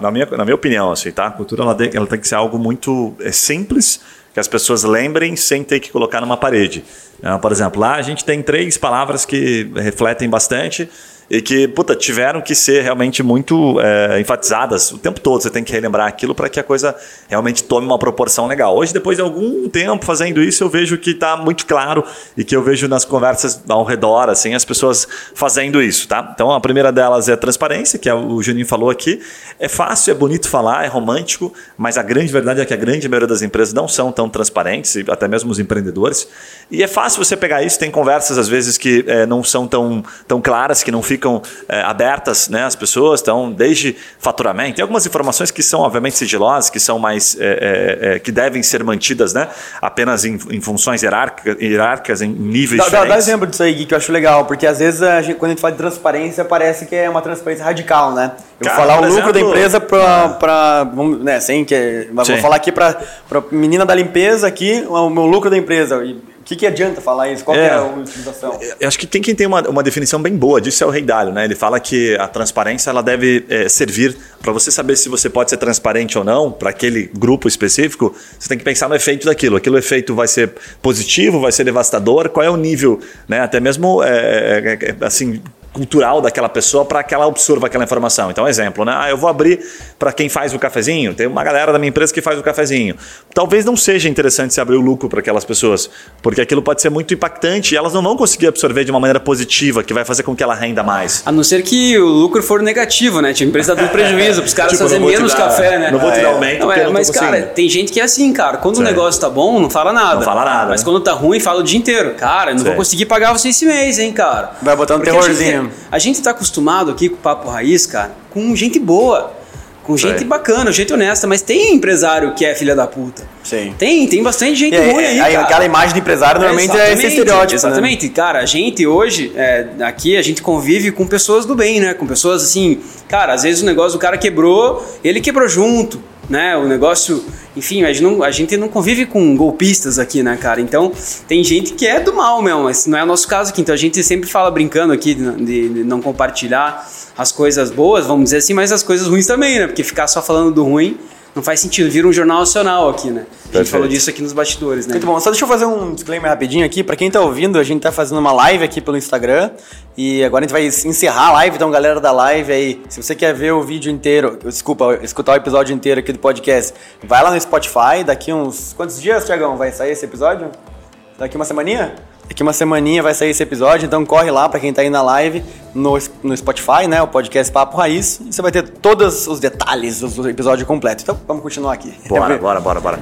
na minha, na minha opinião, assim, tá? A cultura ela tem, ela tem que ser algo muito é, simples, que as pessoas lembrem sem ter que colocar numa parede. Então, por exemplo, lá a gente tem três palavras que refletem bastante e que puta, tiveram que ser realmente muito é, enfatizadas o tempo todo. Você tem que relembrar aquilo para que a coisa realmente tome uma proporção legal. Hoje, depois de algum tempo fazendo isso, eu vejo que está muito claro e que eu vejo nas conversas ao redor, assim, as pessoas fazendo isso, tá? Então, a primeira delas é a transparência, que é o Juninho falou aqui. É fácil, é bonito falar, é romântico, mas a grande verdade é que a grande maioria das empresas não são tão transparentes, até mesmo os empreendedores. E é fácil você pegar isso, tem conversas às vezes que é, não são tão, tão claras, que não ficam ficam é, abertas né, às pessoas, então, desde faturamento. Tem algumas informações que são, obviamente, sigilosas, que são mais. É, é, que devem ser mantidas né, apenas em, em funções hierárquicas, hierárquicas, em níveis dá, diferentes. Dá, exemplo disso aí, Gui, que eu acho legal, porque às vezes a gente, quando a gente fala de transparência, parece que é uma transparência radical, né? Eu Cara, vou falar o lucro exemplo, da empresa para. Né, sem que. Vou falar aqui para a menina da limpeza aqui, o meu lucro da empresa. E, que, que adianta falar isso? Qual é, é a utilização? Eu acho que tem quem tem uma, uma definição bem boa disso é o Rei Dalio, né? Ele fala que a transparência ela deve é, servir para você saber se você pode ser transparente ou não para aquele grupo específico. Você tem que pensar no efeito daquilo. Aquilo efeito vai ser positivo, vai ser devastador. Qual é o nível, né? Até mesmo é, é, é assim cultural daquela pessoa para que ela absorva aquela informação. Então, exemplo, né? Ah, eu vou abrir para quem faz o cafezinho. Tem uma galera da minha empresa que faz o cafezinho. Talvez não seja interessante se abrir o lucro para aquelas pessoas, porque aquilo pode ser muito impactante e elas não vão conseguir absorver de uma maneira positiva, que vai fazer com que ela renda mais. A não ser que o lucro for negativo, né? Tipo, a empresa dá um prejuízo para os caras (laughs) Tipo, fazerem menos dar- café, né? não vou te dar é. aumento Não, é, mas, cara, tem gente que é assim, cara. Quando o negócio tá bom, não fala nada. Não fala nada, Mas né? quando tá ruim, fala o dia inteiro. Cara, eu não vou conseguir pagar você esse mês, hein, cara. Vai botando Porque terrorzinho. A gente, a gente tá acostumado aqui com o Papo Raiz, cara, com gente boa. Com gente bacana, gente honesta, mas tem empresário que é filha da puta. Sim. Tem, tem bastante gente aí, ruim aí, aí aquela imagem de empresário normalmente é esse Exatamente, estereótipo. né? Exatamente. Cara, a gente hoje, é, aqui, a gente convive com pessoas do bem, né? Com pessoas assim, cara, às vezes o negócio do cara quebrou, ele quebrou junto, né? O negócio, enfim, a gente não, a gente não convive com golpistas aqui, né, cara? Então, tem gente que é do mal mesmo, mas não é o nosso caso aqui. Então, a gente sempre fala brincando aqui de, de não compartilhar as coisas boas, vamos dizer assim, mas as coisas ruins também, né? Porque ficar só falando do ruim não faz sentido. Vira um jornal nacional aqui, né? A gente Perfeito. falou disso aqui nos bastidores, né? Muito bom. Só deixa eu fazer um disclaimer rapidinho aqui. Pra quem tá ouvindo, a gente tá fazendo uma live aqui pelo Instagram. E agora a gente vai encerrar a live. Então, galera da live aí, se você quer ver o vídeo inteiro, desculpa, escutar o episódio inteiro aqui do podcast, vai lá no Spotify. Daqui uns. Quantos dias, Tiagão, vai sair esse episódio? Daqui uma semaninha? Daqui uma semaninha vai sair esse episódio, então corre lá pra quem tá aí na live no, no Spotify, né? O podcast Papo Raiz. E você vai ter todos os detalhes do episódio completo. Então vamos continuar aqui. Bora, (laughs) bora, bora, bora.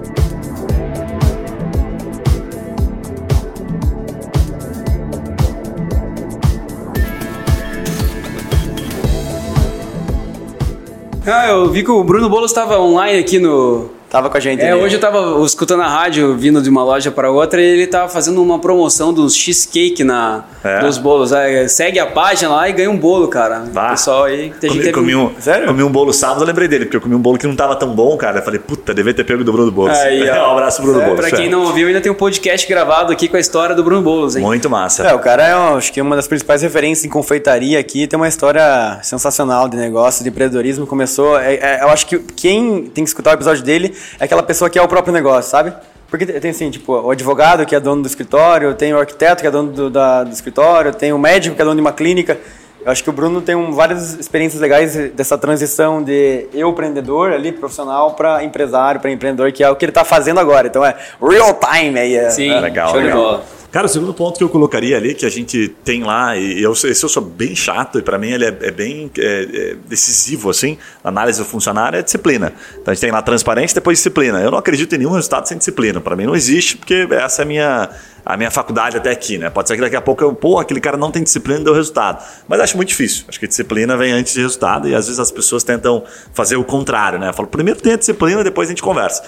Ah, eu vi que o Bruno Boulos estava online aqui no. Tava com a gente. É, ali. hoje eu tava escutando a rádio, vindo de uma loja para outra, e ele tava fazendo uma promoção dos cheesecake na, É? dos bolos. É, segue a página lá e ganha um bolo, cara. Vá. O pessoal aí. Tem Comi, gente que comi, um, Sério? comi um bolo sábado, eu lembrei dele, porque eu comi um bolo que não tava tão bom, cara. Eu falei, puta, devia ter pego do Bruno Boulos. Aí, (laughs) ó. um abraço, Bruno É, Boulos. Pra quem é. não ouviu, ainda tem um podcast gravado aqui com a história do Bruno Boulos, hein? Muito massa. É, o cara é, acho que uma das principais referências em confeitaria aqui, tem uma história sensacional de negócio, de empreendedorismo. Começou. é- é- eu acho que quem tem que escutar o episódio dele é aquela pessoa que é o próprio negócio, sabe? Porque tem assim, tipo, o advogado que é dono do escritório, tem o arquiteto que é dono do, da- do escritório, tem o médico que é dono de uma clínica. Eu acho que o Bruno tem um- várias experiências legais dessa transição de eu empreendedor ali, profissional, para empresário, para empreendedor, que é o que ele está fazendo agora. Então é real time aí. É, Sim, É, legal, show legal. Cara, o segundo ponto que eu colocaria ali, que a gente tem lá, e eu, esse eu sou bem chato, e para mim ele é, é bem é, é decisivo, assim, análise do funcionário, é disciplina. Então a gente tem lá transparência depois disciplina. Eu não acredito em nenhum resultado sem disciplina. Para mim não existe, porque essa é a minha, a minha faculdade até aqui, né? Pode ser que daqui a pouco eu, pô, aquele cara não tem disciplina e deu resultado. Mas acho muito difícil. Acho que disciplina vem antes de resultado, e às vezes as pessoas tentam fazer o contrário, né? Eu falo, primeiro tem a disciplina, depois a gente conversa.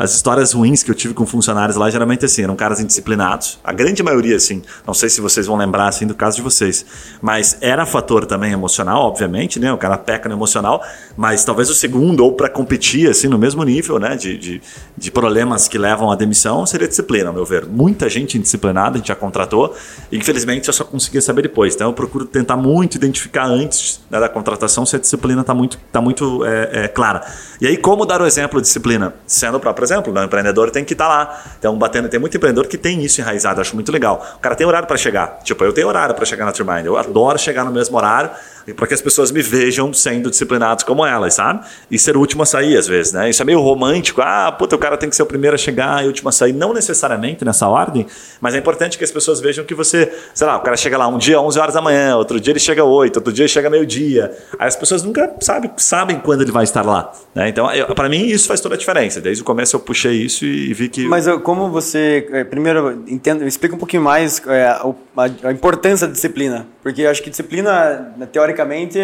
As histórias ruins que eu tive com funcionários lá, geralmente assim, eram caras indisciplinados. A grande maioria, assim, não sei se vocês vão lembrar, assim, do caso de vocês. Mas era fator também emocional, obviamente, né? O cara peca no emocional. Mas talvez o segundo, ou para competir, assim, no mesmo nível, né? De, de, de problemas que levam à demissão, seria disciplina, ao meu ver. Muita gente indisciplinada, a gente já contratou. Infelizmente, eu só conseguia saber depois. Então, eu procuro tentar muito identificar antes né, da contratação se a disciplina está muito, tá muito é, é, clara. E aí, como dar o exemplo de disciplina? Sendo o próprio exemplo, né? o empreendedor tem que estar lá. Então, batendo, tem muito empreendedor que tem isso enraizado, acho muito legal. O cara tem horário para chegar. Tipo, eu tenho horário para chegar na Trimind. Eu adoro chegar no mesmo horário para que as pessoas me vejam sendo disciplinados como elas, sabe? E ser o último a sair, às vezes, né? Isso é meio romântico. Ah, puta, o cara tem que ser o primeiro a chegar e o último a sair. Não necessariamente nessa ordem, mas é importante que as pessoas vejam que você, sei lá, o cara chega lá um dia 11 horas da manhã, outro dia ele chega 8, outro dia ele chega meio-dia. Aí as pessoas nunca sabe, sabem quando ele vai estar lá. Né? Então, para mim, isso faz toda a diferença. Desde o começo eu puxei isso e vi que. Mas como você. é, Primeiro, entendo, explica um pouquinho mais é, a, a importância da disciplina. Porque eu acho que disciplina, né, teoricamente,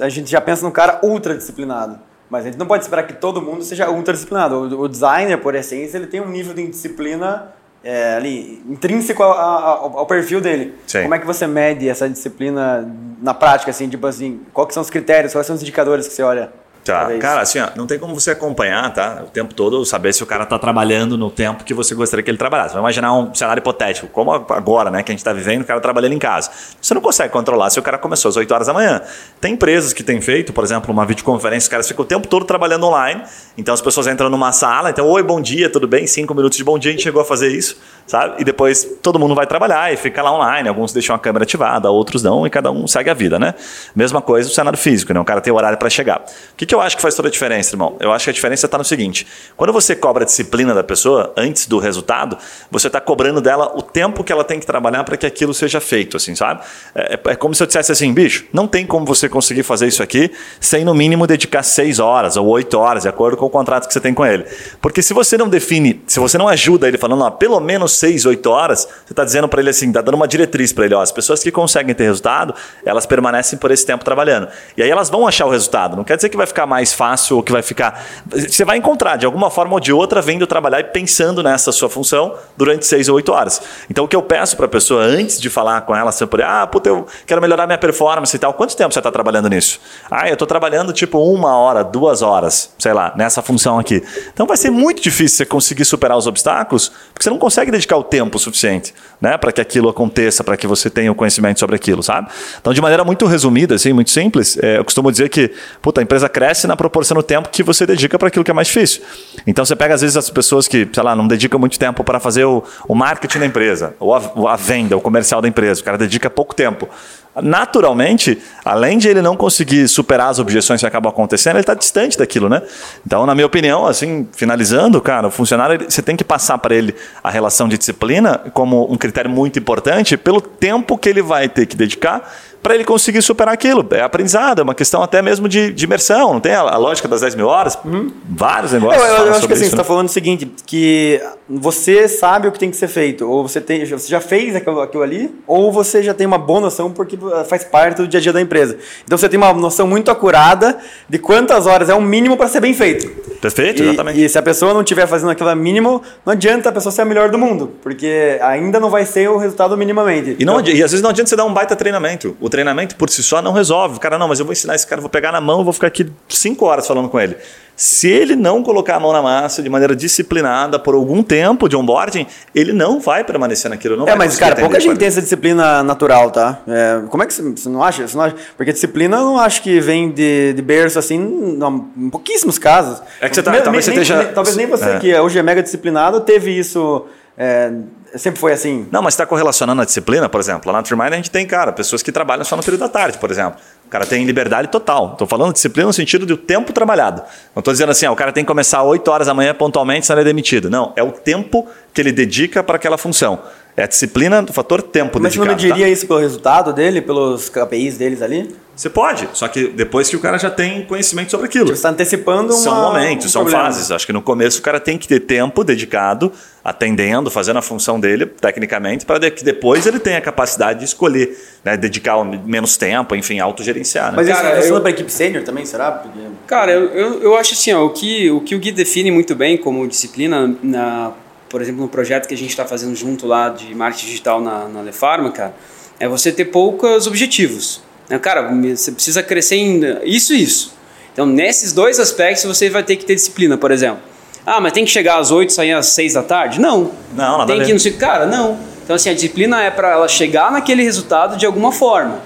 a gente já pensa num cara ultra disciplinado. Mas a gente não pode esperar que todo mundo seja ultra disciplinado. O, o designer, por essência, ele tem um nível de disciplina é, ali, intrínseco ao, ao- ao perfil dele. Sim. Como é que você mede essa disciplina na prática, assim, tipo assim, quais são os critérios, quais são os indicadores que você olha? Tá, cara, assim, ó, não tem como você acompanhar, tá? O tempo todo, saber se o cara tá trabalhando no tempo que você gostaria que ele trabalhasse. Vamos imaginar um cenário hipotético, como agora, né, que a gente tá vivendo, o cara trabalhando em casa. Você não consegue controlar se o cara começou às 8 horas da manhã. Tem empresas que têm feito, por exemplo, uma videoconferência, os caras ficam o tempo todo trabalhando online, então as pessoas entram numa sala, então, oi, bom dia, tudo bem? Cinco minutos de bom dia, a gente chegou a fazer isso. Sabe? E depois todo mundo vai trabalhar e fica lá online. Alguns deixam a câmera ativada, outros não, e cada um segue a vida, né? Mesma coisa no cenário físico, né? O cara tem horário para chegar. O que, que eu acho que faz toda a diferença, irmão? Eu acho que a diferença está no seguinte: quando você cobra a disciplina da pessoa antes do resultado, você está cobrando dela o tempo que ela tem que trabalhar para que aquilo seja feito, assim, sabe? É, é, como se eu dissesse assim, bicho, não tem como você conseguir fazer isso aqui sem no mínimo dedicar seis horas ou oito horas, de acordo com o contrato que você tem com ele. Porque se você não define, se você não ajuda ele falando, ó, pelo menos seis, oito horas, você está dizendo para ele assim, está dando uma diretriz para ele, ó, as pessoas que conseguem ter resultado, elas permanecem por esse tempo trabalhando. E aí elas vão achar o resultado. Não quer dizer que vai ficar mais fácil ou que vai ficar. Você vai encontrar, de alguma forma ou de outra, vindo trabalhar e pensando nessa sua função durante seis ou oito horas. Então, o que eu peço para a pessoa, antes de falar com ela, sempre, ah, puta, eu quero melhorar minha performance e tal, quanto tempo você está trabalhando nisso? Ah, eu estou trabalhando tipo uma hora, duas horas, sei lá, nessa função aqui. Então, vai ser muito difícil você conseguir superar os obstáculos, porque você não consegue dedicar o tempo suficiente né, para que aquilo aconteça, para que você tenha o conhecimento sobre aquilo, sabe? Então, de maneira muito resumida, assim, muito simples, é, eu costumo dizer que puta, a empresa cresce na proporção do tempo que você dedica para aquilo que é mais difícil. Então, você pega, às vezes, as pessoas que, sei lá, não dedicam muito tempo para fazer o, o marketing da empresa, ou a, a venda, o comercial da empresa, o cara dedica pouco tempo naturalmente, além de ele não conseguir superar as objeções que acabam acontecendo, ele está distante daquilo, né? Então, na minha opinião, assim, finalizando, cara, o funcionário, você tem que passar para ele a relação de disciplina como um critério muito importante pelo tempo que ele vai ter que dedicar para ele conseguir superar aquilo. É aprendizado, é uma questão até mesmo de, de imersão, não tem a, a, lógica das 10 mil horas? Uhum. Vários negócios. Eu, eu, eu acho que assim, isso, você está né? falando o seguinte: que você sabe o que tem que ser feito, ou você, tem, você já fez aquilo, aquilo ali, ou você já tem uma boa noção porque faz parte do dia a dia da empresa. Então você tem uma noção muito acurada de quantas horas é o mínimo para ser bem feito. Perfeito, e, exatamente. E se a pessoa não estiver fazendo aquilo mínimo, não adianta a pessoa ser a melhor do mundo, porque ainda não vai ser o resultado minimamente. E, não, então, e às vezes não adianta você dar um baita treinamento. O treinamento por si só não resolve. O cara, não, mas eu vou ensinar esse cara, vou pegar na mão, vou ficar aqui cinco horas falando com ele. Se ele não colocar a mão na massa de maneira disciplinada por algum tempo de onboarding, ele não vai permanecer naquilo. Não é, mas cara, pouca gente tem essa disciplina natural, tá? É, como é que você, não acha? Você não acha? Porque disciplina eu não acho que vem de, de berço assim, não, em pouquíssimos casos. É que você tá, talvez, nem, você esteja... talvez nem você, é. que hoje é mega disciplinado, teve isso. É, sempre foi assim. Não, mas está correlacionando a disciplina, por exemplo. Lá na Trimind a gente tem, cara, pessoas que trabalham só no período da tarde, por exemplo. O cara tem liberdade total. Estou falando disciplina no sentido do tempo trabalhado. Não estou dizendo assim, ó, o cara tem que começar 8 horas da manhã pontualmente, senão ele é demitido. Não, é o tempo que ele dedica para aquela função. É a disciplina do fator tempo Mas dedicado. Mas você não mediria tá? isso pelo resultado dele, pelos KPIs deles ali? Você pode, só que depois que o cara já tem conhecimento sobre aquilo. Você está antecipando uma, São momentos, um são problema. fases. Acho que no começo o cara tem que ter tempo dedicado, atendendo, fazendo a função dele, tecnicamente, para que depois ele tenha a capacidade de escolher, né, dedicar menos tempo, enfim, autogerenciar. Né? Mas cara, isso é para a equipe sênior também, será? Porque... Cara, eu, eu, eu, acho assim, ó, o, que, o que o Gui define muito bem como disciplina, na, por exemplo, no projeto que a gente está fazendo junto lá de marketing digital na, na Lefarma, cara, é você ter poucos objetivos. Né, cara, você precisa crescer em isso e isso. Então, nesses dois aspectos, você vai ter que ter disciplina, por exemplo. Ah, mas tem que chegar às 8 e sair às 6 da tarde? Não. Não, nada Tem que ir no Cara, não. Então, assim, a disciplina é para ela chegar naquele resultado de alguma forma.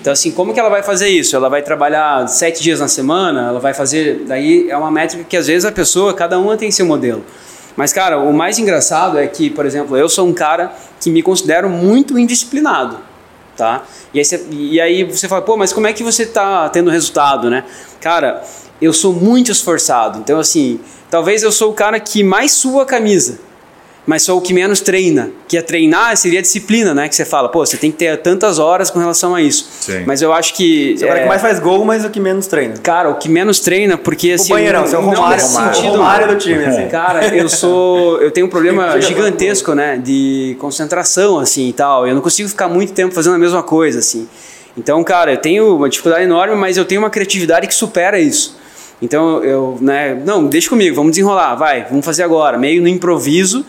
Então, assim, como que ela vai fazer isso? Ela vai trabalhar sete dias na semana? Ela vai fazer... Daí é uma métrica que, às vezes, a pessoa, cada uma tem seu modelo. Mas, cara, o mais engraçado é que, por exemplo, eu sou um cara que me considero muito indisciplinado tá? E aí, você, e aí você fala, pô, mas como é que você tá tendo resultado, né? Cara, eu sou muito esforçado. Então, assim, talvez eu sou o cara que mais sua a camisa mas sou o que menos treina. Que é treinar seria a disciplina, né? Que você fala, pô, você tem que ter tantas horas com relação a isso. Sim. Mas eu acho que. Você é, o que mais faz gol, mas o que menos treina. Cara, o que menos treina, porque assim. O banheirão, você é o Romário, sentido, o Romário do time, assim. Cara, eu (laughs) sou. Eu tenho um problema gigantesco, né? De concentração, assim e tal. Eu não consigo ficar muito tempo fazendo a mesma coisa, assim. Então, cara, eu tenho uma dificuldade enorme, mas eu tenho uma criatividade que supera isso. Então, eu, né, não, deixa comigo, vamos desenrolar, vai, vamos fazer agora, meio no improviso,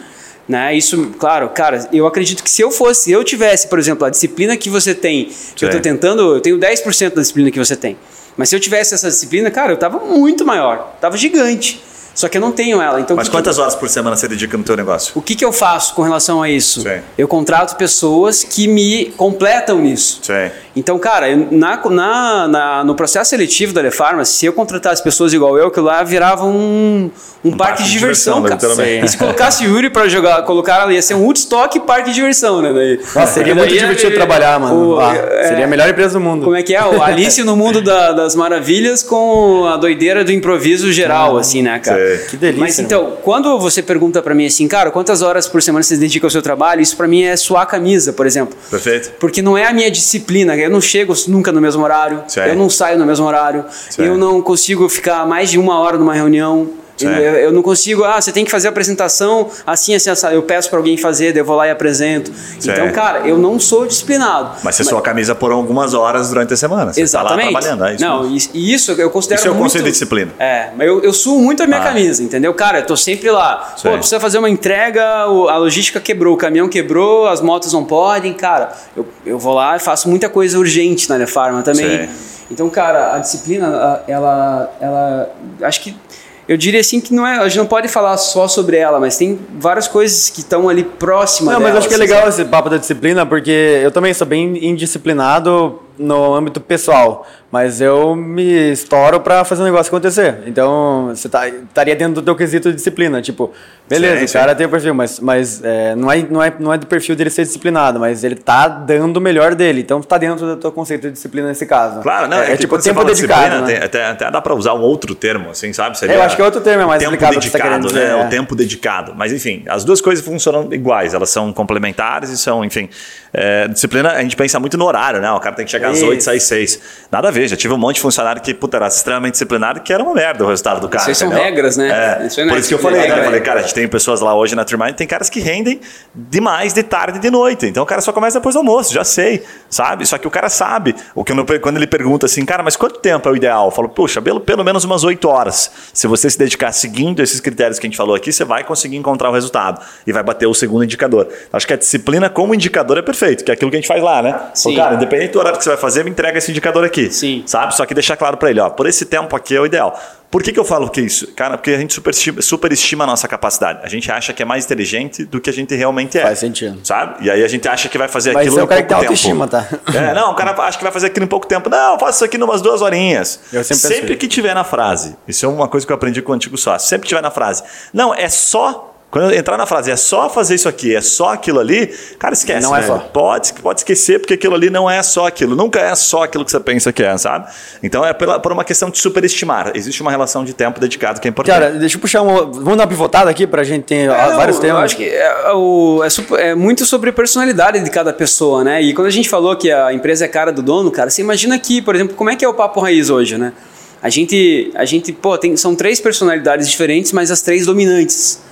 né? Isso, claro, cara, eu acredito que se eu fosse, eu tivesse, por exemplo, a disciplina que você tem, que Sim. eu estou tentando, eu tenho 10% da disciplina que você tem. Mas se eu tivesse essa disciplina, cara, eu tava muito maior, tava gigante. Só que eu não tenho ela. Então, Mas que quantas que, horas por semana você dedica no teu negócio? o que, que eu faço com relação a isso? Sim. Eu contrato pessoas que me completam nisso. Sim. Então, cara, eu- na, na- na- no processo seletivo da Lefarma, se eu contratasse pessoas igual eu, que lá virava um, um, parque, de diversão, cara. literalmente. E se colocasse Yuri pra jogar, colocar ela, ia ser um Woodstock parque de diversão, né? Daí, Nossa, seria Daí muito divertido trabalhar, mano. o- Ah, é- seria a melhor empresa do mundo. Como é que é? O Alice no Mundo da- das Maravilhas com a doideira do improviso geral, assim, né, cara? Sei. Que delícia, Mas então, quando você pergunta pra mim assim, cara, quantas horas por semana você dedica ao seu trabalho? Isso pra mim é suar a camisa, por exemplo. Perfeito? Porque não é a minha disciplina, eu não chego nunca no mesmo horário, Certo. eu não saio no mesmo horário, Certo. eu não consigo ficar mais de uma hora numa reunião. Eu, Certo. eu não consigo, ah, você tem que fazer a apresentação assim, assim, assim. Eu peço pra alguém fazer, eu vou lá e apresento. Então, Certo. cara, eu não sou disciplinado. Mas você sua camisa por algumas horas durante a semana. Você Exatamente. Tá lá trabalhando, é isso não, mesmo. e isso eu considero Isso é o muito... conceito de disciplina. É, mas eu, eu suo muito a minha Ah. camisa, entendeu? Cara, eu tô sempre lá. Sei. Pô, precisa fazer uma entrega, a logística quebrou, o caminhão quebrou, as motos não podem, cara. Eu, eu vou lá e faço muita coisa urgente na Lefarma também. Então, cara, a disciplina, ela, ela, acho que eu diria assim que não é, a gente não pode falar só sobre ela, mas tem várias coisas que estão ali próximas Não, mas dela, acho que é assim, legal esse papo da disciplina, porque eu também sou bem indisciplinado no âmbito pessoal, mas eu me estouro pra fazer o negócio acontecer. Então, você tá, estaria dentro do teu quesito de disciplina. Tipo, beleza, Sim, o sim. cara tem o perfil, mas, mas é, não, é, não, é, não é do perfil dele ser disciplinado, mas ele tá dando o melhor dele. Então, tá dentro do teu conceito de disciplina nesse caso. Claro, não, é, é, tipo quando você tempo dedicado. né? tem- até, até dá pra usar um outro termo, assim, sabe? Seria É, eu acho que é outro termo, é mais tempo aplicado ao que tá dedicado, querendo dizer, né? é. O tempo dedicado. Mas enfim, as duas coisas funcionam iguais, elas são complementares e são, enfim. É, disciplina, a gente pensa muito no horário, né? O cara tem que chegar às Isso. 8 e sair 6. Nada a ver, já tive um monte de funcionário que, puta, era extremamente disciplinado que era uma merda o resultado do cara. Isso são regras, né? É, Isso aí não por é isso que eu falei, é né? Eu regra. falei, cara, a gente tem pessoas lá hoje na Turmine, tem caras que rendem demais de tarde e de noite. Então o cara só começa depois do almoço, já sei, sabe? Só que o cara sabe. O que quando ele pergunta assim, cara, mas quanto tempo é o ideal? Eu falo, puxa, pelo, pelo menos umas 8 horas. Se você se dedicar seguindo esses critérios que a gente falou aqui, você vai conseguir encontrar o resultado e vai bater o segundo indicador. Acho que a disciplina como indicador é perfeito, que é aquilo que a gente faz lá, né? Sim. Cara, independente do horário que você vai fazer, me entrega esse indicador aqui. Sim. Sabe? Só que deixar claro pra ele, ó, por esse tempo aqui é o ideal. Por que, que eu falo que isso? Cara, porque a gente superestima, superestima a nossa capacidade. A gente acha que é mais inteligente do que a gente realmente é. Faz sentido. Sabe? E aí a gente acha que vai fazer Mas aquilo é o em cara que pouco tem tempo. autoestima, tá? É, não, o cara acha que vai fazer aquilo em pouco tempo. Não, eu faço isso aqui em umas duas horinhas. Eu sempre isso. que tiver na frase, isso é uma coisa que eu aprendi com o antigo sócio, sempre que tiver na frase, não, é só. Quando eu entrar na frase, é só fazer isso aqui, é só aquilo ali, cara, esquece. Não é né? só. Pode, pode esquecer, porque aquilo ali não é só aquilo. Nunca é só aquilo que você pensa que é, sabe? Então é pela, por uma questão de superestimar. Existe uma relação de tempo dedicado que é importante. Cara, deixa eu puxar uma. Vamos dar uma pivotada aqui pra gente ter É, vários Eu temas. acho que é, o- é super- é muito sobre a personalidade de cada pessoa, né? E quando a gente falou que a empresa é cara do dono, cara, você imagina aqui, por exemplo, como é que é o Papo Raiz hoje, né? A gente, a gente pô, tem, são três personalidades diferentes, mas as três dominantes.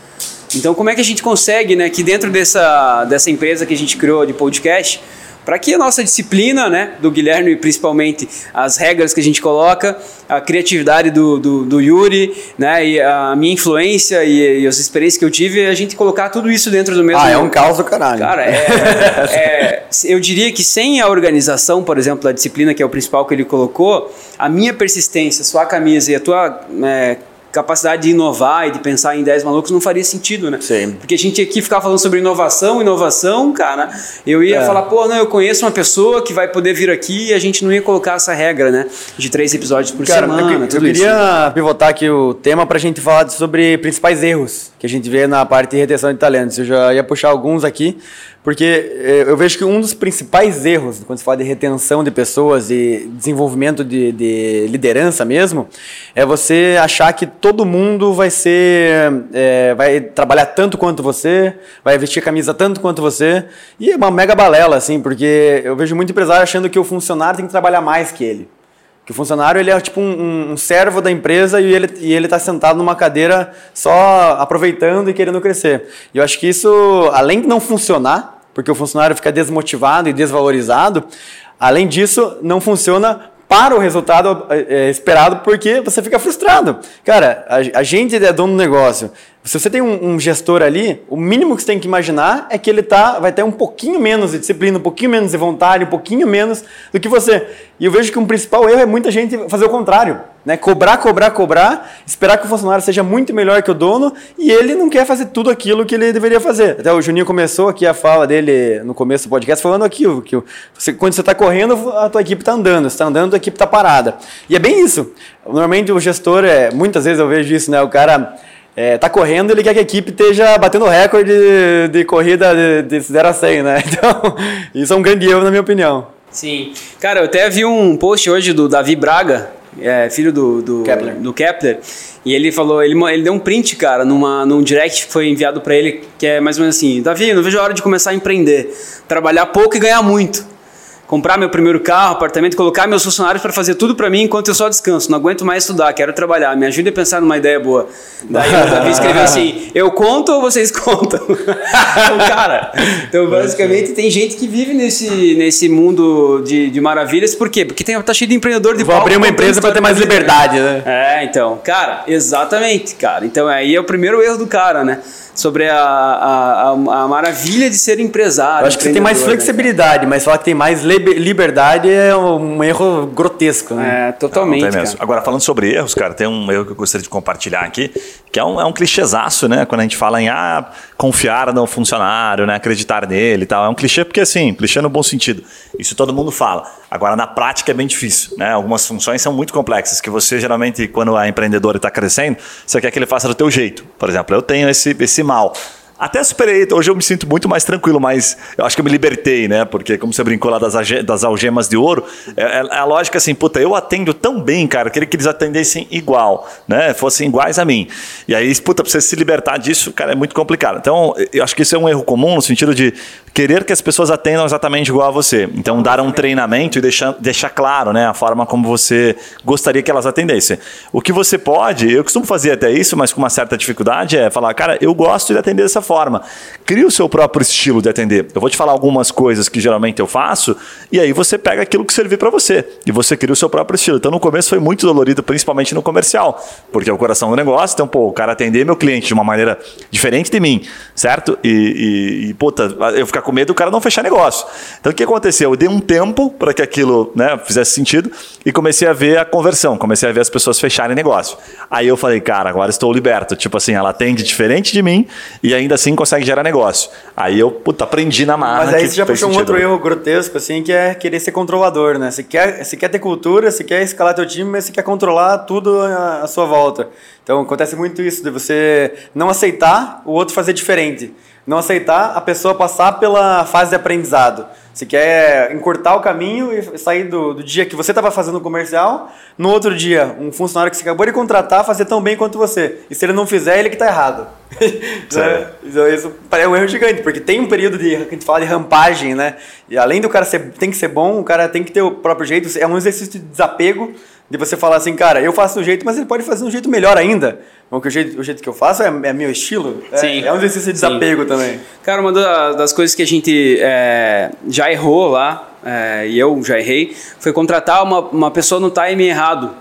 Então, como é que a gente consegue, né, que dentro dessa, dessa empresa que a gente criou de podcast, para que a nossa disciplina, né, do Guilherme, principalmente as regras que a gente coloca, a criatividade do, do, do Yuri, né, e a minha influência e, e as experiências que eu tive, a gente colocar tudo isso dentro do mesmo. Ah, é um caos do caralho. Cara, é, (laughs) é- eu diria que sem a organização, por exemplo, da disciplina, que é o principal que ele colocou, a minha persistência, a sua camisa e a tua é, capacidade de inovar e de pensar em ideias malucas não faria sentido, né? Sim. Porque a gente aqui ficar falando sobre inovação, inovação, cara, eu ia É. falar, pô, não, eu conheço uma pessoa que vai poder vir aqui e a gente não ia colocar essa regra, né? De três episódios por Cara, semana, eu, que- eu tudo isso. queria pivotar aqui o tema pra gente falar sobre principais erros que a gente vê na parte de retenção de talentos. Eu já ia puxar alguns aqui, porque eh, eu vejo que um dos principais erros quando se fala de retenção de pessoas e desenvolvimento de, de liderança mesmo, é você achar que todo mundo vai ser, eh, vai trabalhar tanto quanto você, vai vestir camisa tanto quanto você, e é uma mega balela, assim, porque eu vejo muito empresário achando que o funcionário tem que trabalhar mais que ele. Que o funcionário ele é tipo um, um- servo da empresa e ele e ele está sentado numa cadeira só aproveitando e querendo crescer. E eu acho que isso, além de não funcionar, porque o funcionário fica desmotivado e desvalorizado, além disso, não funciona para o resultado é, esperado porque você fica frustrado. Cara, a, a gente é dono do negócio. Se você tem um, um gestor ali, o mínimo que você tem que imaginar é que ele tá, vai ter um pouquinho menos de disciplina, um pouquinho menos de vontade, um pouquinho menos do que você. E eu vejo que um principal erro é muita gente fazer o contrário. Né? Cobrar, cobrar, cobrar, esperar que o funcionário seja muito melhor que o dono e ele não quer fazer tudo aquilo que ele deveria fazer. Até o Juninho começou aqui a fala dele no começo do podcast falando aqui que você, quando você está correndo, a tua equipe está andando, está andando, a equipe está parada. E é bem isso. Normalmente o gestor, é, muitas vezes eu vejo isso, né? O cara é, tá correndo ele quer que a equipe esteja batendo recorde de, de corrida de, de 0 a 100, né? (laughs) Então, isso é um grande erro, na minha opinião. Sim. Cara, eu até vi um post hoje do Davi Braga, é, filho do, do, Kepler. do Kepler, e ele falou, ele, ele deu um print, cara, numa, num direct que foi enviado para ele, que é mais ou menos assim, Davi, não vejo a hora de começar a empreender, trabalhar pouco e ganhar muito comprar meu primeiro carro, apartamento, colocar meus funcionários para fazer tudo para mim enquanto eu só descanso. Não aguento mais estudar, quero trabalhar. Me ajude a pensar numa ideia boa. Daí o Davi (laughs) escreveu assim: Eu conto ou vocês contam? (laughs) então, cara, então basicamente tem gente que vive nesse, nesse mundo de, de maravilhas. Por quê? Porque tem, tá cheio de empreendedor de Vou abrir uma empresa para ter mais liberdade, né? É, então, cara, exatamente, cara. Então aí é o primeiro erro do cara, né? Sobre a, a, a, maravilha de ser empresário. Eu acho que você tem mais né? flexibilidade, né? mas falar que tem mais liberdade é um erro grotesco. Né? É, totalmente. Não, não Agora, falando sobre erros, cara, tem um erro que eu gostaria de compartilhar aqui, que é um, é um clichêzaço, né? Quando a gente fala em ah, confiar no funcionário, né? acreditar nele e tal. É um clichê porque, assim, clichê no bom sentido. Isso todo mundo fala. Agora, na prática é bem difícil, né? Algumas funções são muito complexas, que você, geralmente, quando a empreendedora está crescendo, você quer que ele faça do teu jeito. Por exemplo, eu tenho esse, esse mal. Até superei, hoje eu me sinto muito mais tranquilo, mas eu acho que eu me libertei, né? Porque, como você brincou lá das, das algemas de ouro, é, é, é, a lógica assim, puta, eu atendo tão bem, cara, eu queria que eles atendessem igual, né? Fossem iguais a mim. E aí, puta, pra você se libertar disso, cara, é muito complicado. Então, eu acho que isso é um erro comum no sentido de querer que as pessoas atendam exatamente igual a você. Então, dar um treinamento e deixar, deixar claro, né? A forma como você gostaria que elas atendessem. O que você pode, eu costumo fazer até isso, mas com uma certa dificuldade, é falar, cara, eu gosto de atender dessa forma forma. Crie o seu próprio estilo de atender. Eu vou te falar algumas coisas que geralmente eu faço, e aí você pega aquilo que servir para você. E você cria o seu próprio estilo. Então no começo foi muito dolorido, principalmente no comercial, porque é o coração do negócio. Então, pô, o cara atender meu cliente de uma maneira diferente de mim, certo? E, e, e puta, eu ficar com medo do cara não fechar negócio. Então o que aconteceu? Eu dei um tempo para que aquilo né, fizesse sentido e comecei a ver a conversão, comecei a ver as pessoas fecharem negócio. Aí eu falei, cara, agora estou liberto. Tipo assim, ela atende diferente de mim e ainda assim consegue gerar negócio. Aí eu, puta, aprendi na marra. Mas aí você já puxou um outro erro grotesco, assim, que é querer ser controlador, né? Você quer, você quer ter cultura, você quer escalar teu time, mas você quer controlar tudo à sua volta. Então acontece muito isso, de você não aceitar o outro fazer diferente. Não aceitar a pessoa passar pela fase de aprendizado. Você quer encurtar o caminho e sair do, do dia que você estava fazendo o comercial, no outro dia, um funcionário que você acabou de contratar fazer tão bem quanto você. E se ele não fizer, ele que está errado. (laughs) né? Então, isso é um erro gigante, porque tem um período de, que a gente fala de rampagem, né? E além do cara ser, tem que ser bom, o cara tem que ter o próprio jeito. É um exercício de desapego, de você falar assim, cara, eu faço um jeito, mas ele pode fazer um jeito melhor ainda. Porque o jeito, o jeito que eu faço é, é meu estilo. É, Sim. É um exercício de desapego Sim. também. Cara, uma das coisas que a gente é, já errou lá, é, e eu já errei, foi contratar uma, uma pessoa no time errado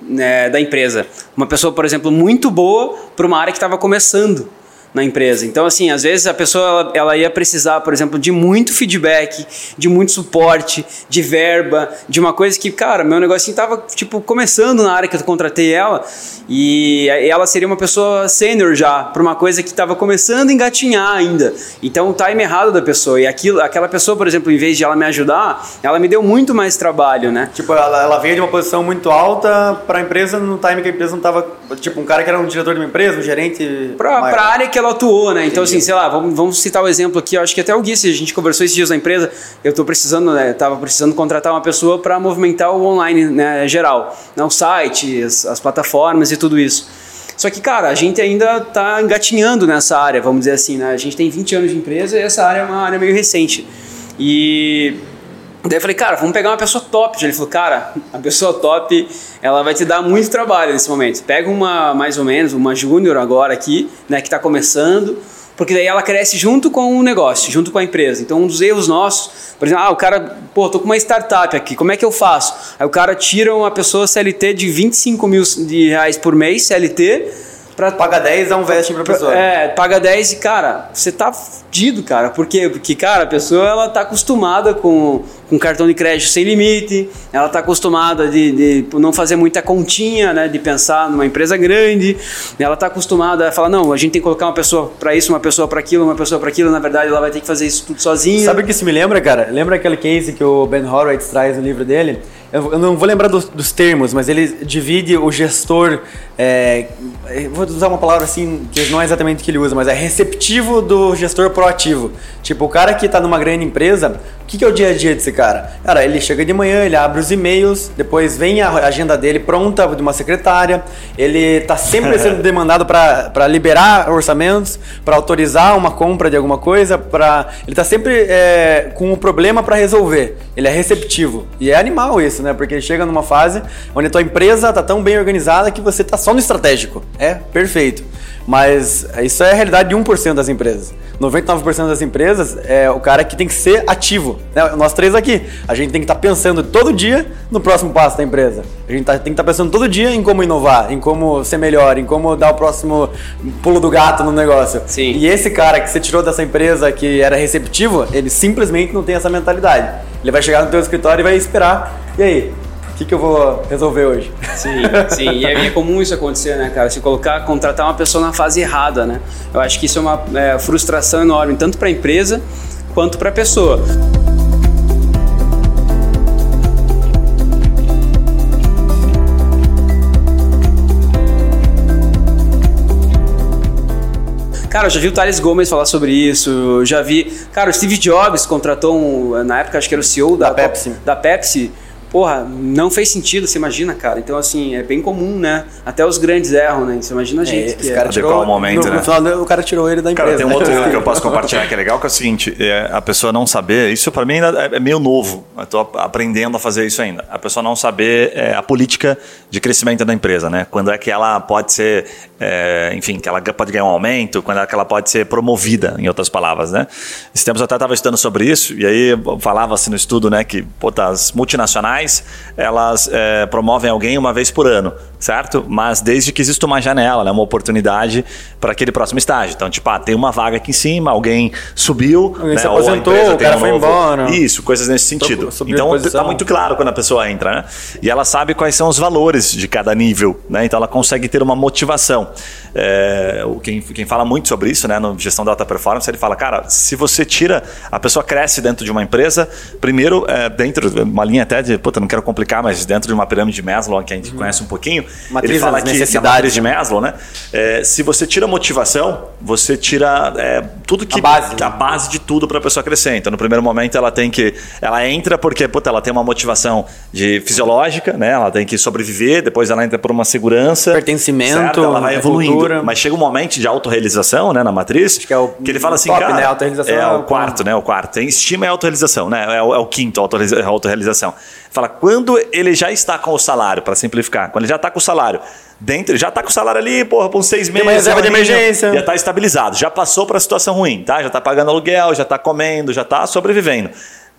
né, da empresa. Uma pessoa, por exemplo, muito boa para uma área que estava começando na empresa. Então, assim, às vezes a pessoa ela, ela, ia precisar, por exemplo, de muito feedback, de muito suporte, de verba, de uma coisa que, cara, meu negocinho tava, tipo, começando na área que eu contratei ela e ela seria uma pessoa sênior já, para uma coisa que estava começando a engatinhar ainda. Então, o time errado da pessoa. E aquilo, aquela pessoa, por exemplo, em vez de ela me ajudar, ela me deu muito mais trabalho, né? Tipo, ela, ela veio de uma posição muito alta para a empresa no time que a empresa não tava, tipo, um cara que era um diretor de uma empresa, um gerente... Para a área que ela atuou, né? Então, Entendi. assim, sei lá, vamos, vamos citar o um exemplo aqui. Eu acho que até o Gui, se a gente conversou esses dias na empresa, eu estou precisando, né? Tava precisando contratar uma pessoa para movimentar o online, né? Geral, né? o site, as, as plataformas e tudo isso. Só que, cara, a gente ainda está engatinhando nessa área, vamos dizer assim, né? A gente tem 20 anos de empresa e essa área é uma área meio recente. E Daí eu falei, cara, vamos pegar uma pessoa top. Ele falou, cara, a pessoa top, ela vai te dar muito trabalho nesse momento. Pega uma, mais ou menos, uma júnior agora aqui, né, que está começando, porque daí ela cresce junto com o negócio, junto com a empresa. Então, um dos erros nossos, por exemplo, ah, o cara, pô, tô com uma startup aqui, como é que eu faço? Aí o cara tira uma pessoa CLT de 25 mil de reais por mês, CLT, Pra, paga 10 dá um vesting pra pessoa. É, paga 10 e, cara, você tá fudido, cara. Por quê? Porque, cara, a pessoa ela tá acostumada com, com cartão de crédito sem limite, ela está acostumada de, de não fazer muita continha, né, de pensar numa empresa grande, ela está acostumada a falar, não, a gente tem que colocar uma pessoa para isso, uma pessoa para aquilo, uma pessoa para aquilo, na verdade ela vai ter que fazer isso tudo sozinha. Sabe o que isso me lembra, cara? Lembra aquele case que o Ben Horowitz traz no livro dele? Eu não vou lembrar dos, dos termos, mas ele divide o gestor. É, vou usar uma palavra assim, que não é exatamente o que ele usa, mas é receptivo do gestor proativo. Tipo, o cara que está numa grande empresa, que, que, é o dia a dia desse cara? Cara, ele chega de manhã, ele abre os e-mails, depois vem a agenda dele pronta de uma secretária, ele está sempre sendo (laughs) demandado para liberar orçamentos, para autorizar uma compra de alguma coisa, para ele está sempre é, com um problema para resolver. Ele é receptivo. E é animal isso, né? Porque chega numa fase onde a tua empresa está tão bem organizada que você está só no estratégico. É perfeito. Mas isso é a realidade de 1% das empresas. 99% das empresas é o cara que tem que ser ativo. Né? Nós três aqui. A gente tem que estar tá pensando todo dia no próximo passo da empresa. A gente tá, tem que estar tá pensando todo dia em como inovar, em como ser melhor, em como dar o próximo pulo do gato no negócio. Sim. E esse cara que você tirou dessa empresa que era receptivo, ele simplesmente não tem essa mentalidade. Ele vai chegar no teu escritório e vai esperar. E aí? que, que eu vou resolver hoje? Sim, sim. E é, comum isso acontecer, né, cara? Se colocar, contratar uma pessoa na fase errada, né? Eu acho que isso é uma é, frustração enorme, tanto para a empresa quanto para a pessoa. Cara, eu já vi o Thales Gomes falar sobre isso, já vi. Cara, o Steve Jobs contratou um, na época, acho que era o CEO da, da Pepsi. Da Pepsi porra, não fez sentido, você imagina, cara. Então, assim, é bem comum, né? Até os grandes erram, né? Você imagina a é, gente. É, esse cara é. tirou, o momento, no, né? No final, o cara tirou ele da empresa. Cara, tem um outro que eu posso (laughs) compartilhar que é legal, que é o seguinte, é, a pessoa não saber, isso para mim ainda é meio novo, eu tô aprendendo a fazer isso ainda. A pessoa não saber é, a política de crescimento da empresa, né? Quando é que ela pode ser, é, enfim, que ela pode ganhar um aumento, quando é que ela pode ser promovida, em outras palavras, né? Esse tempo eu até estava estudando sobre isso, e aí falava-se no estudo, né, que pô, tá, as multinacionais, ela elas é, promovem alguém uma vez por ano, certo? Mas desde que exista uma janela, né, uma oportunidade para aquele próximo estágio. Então, tipo, ah, tem uma vaga aqui em cima, alguém subiu, alguém né, se aposentou, o cara um foi novo... embora. Isso, coisas nesse sentido. Então, está muito claro quando a pessoa entra, né? E ela sabe quais são os valores de cada nível, né? Então, ela consegue ter uma motivação. É, quem, quem fala muito sobre isso, né, no gestão da alta performance, ele fala, cara, se você tira, a pessoa cresce dentro de uma empresa, primeiro, é, dentro de uma linha até de, puta, não quero complicar, mas dentro de uma pirâmide de Maslow, que a gente uhum. conhece um pouquinho, Matriz ele fala que necessidades de Maslow, né? É, se você tira motivação, você tira é, tudo que a base, a base de tudo para a pessoa crescer. Então, no primeiro momento, ela tem que, ela entra porque, puta, ela tem uma motivação de fisiológica, né? Ela tem que sobreviver, depois ela entra por uma segurança, pertencimento, certo? ela vai evoluindo. Cultura. Mas chega um momento de autorrealização, né, na matriz, que, é o, que ele fala assim, top, cara, né? é, é o quarto, né? O quarto. Tem estima e autorrealização, né? É o, é o quinto, autorrealização. Fala, quando ele já está com o salário, para simplificar, quando ele já está com o salário, dentro, já está com o salário ali, porra, por uns seis meses. Uma reserva de emergência. Já está estabilizado, já passou para a situação ruim, tá? Já está pagando aluguel, já está comendo, já está sobrevivendo.